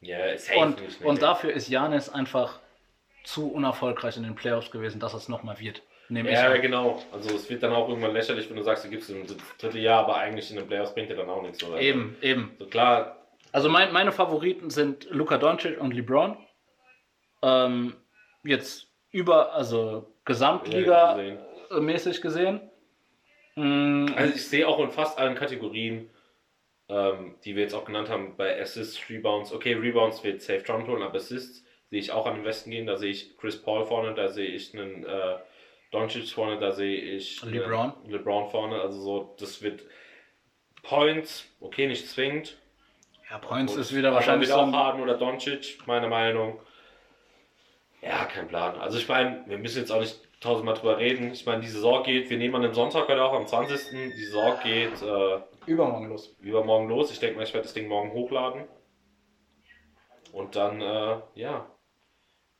Ja, safe Und, nicht. und nee. dafür ist Janis einfach zu unerfolgreich in den Playoffs gewesen, dass es nochmal wird. Nehme Ja, an. genau. Also es wird dann auch irgendwann lächerlich, wenn du sagst, du gibst ihm das dritte Jahr, aber eigentlich in den Playoffs bringt er dann auch nichts. Oder? Eben, eben. So klar, Also mein, meine Favoriten sind Luka Doncic und LeBron. Ähm, jetzt über, also. Gesamtliga-mäßig gesehen. Mm, Also ich sehe auch in fast allen Kategorien, ähm, die wir jetzt auch genannt haben, bei Assists, Rebounds, okay, Rebounds wird safe Trump holen, aber Assists sehe ich auch an den Westen gehen, da sehe ich Chris Paul vorne, da sehe ich einen äh, Doncic vorne, da sehe ich LeBron. LeBron vorne, also so, das wird Points, okay, nicht zwingend. ja, Points Gut. ist wieder wahrscheinlich wieder auch Harden oder Doncic, meine Meinung. Ja, kein Plan. Also ich meine, wir müssen jetzt auch nicht tausendmal drüber reden. Ich meine, die Saison geht, wir nehmen an dem Sonntag heute auch am 20. Die Saison geht äh, übermorgen los. übermorgen los. Ich denke mal, ich werde das Ding morgen hochladen. Und dann, äh, ja.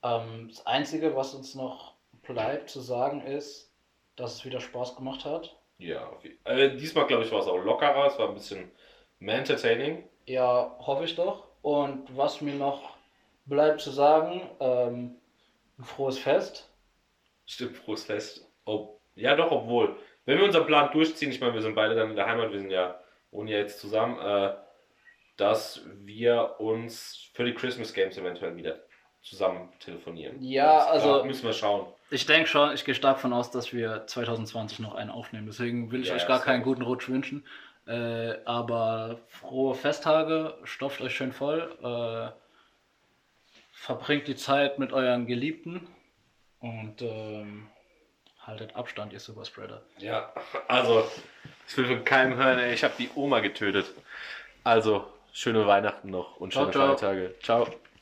Ähm, das Einzige, was uns noch bleibt zu sagen, ist, dass es wieder Spaß gemacht hat. Ja, äh, diesmal glaube ich war es auch lockerer, es war ein bisschen mehr entertaining. Ja, hoffe ich doch. Und was mir noch bleibt zu sagen, ähm, ein frohes Fest. Stimmt, frohes Fest. Oh, ja, doch, obwohl. Wenn wir unseren Plan durchziehen, ich meine, wir sind beide dann in der Heimat, wir sind ja, wohnen ja jetzt zusammen, äh, dass wir uns für die Christmas Games eventuell wieder zusammen telefonieren. Ja, Das- also- Da müssen wir schauen. Ich denke schon, ich gehe stark von aus, dass wir 2020 noch einen aufnehmen. Deswegen will ich Ja, euch gar keinen guten Rutsch wünschen. Äh, aber frohe Festtage, stopft euch schön voll. Äh, verbringt die Zeit mit euren Geliebten und ähm, haltet Abstand, ihr Superspreader. Ja, also, ich will von keinem hören, ey, ich habe die Oma getötet. Also, schöne Weihnachten noch und Ciao, schöne ciao. Feiertage. Ciao.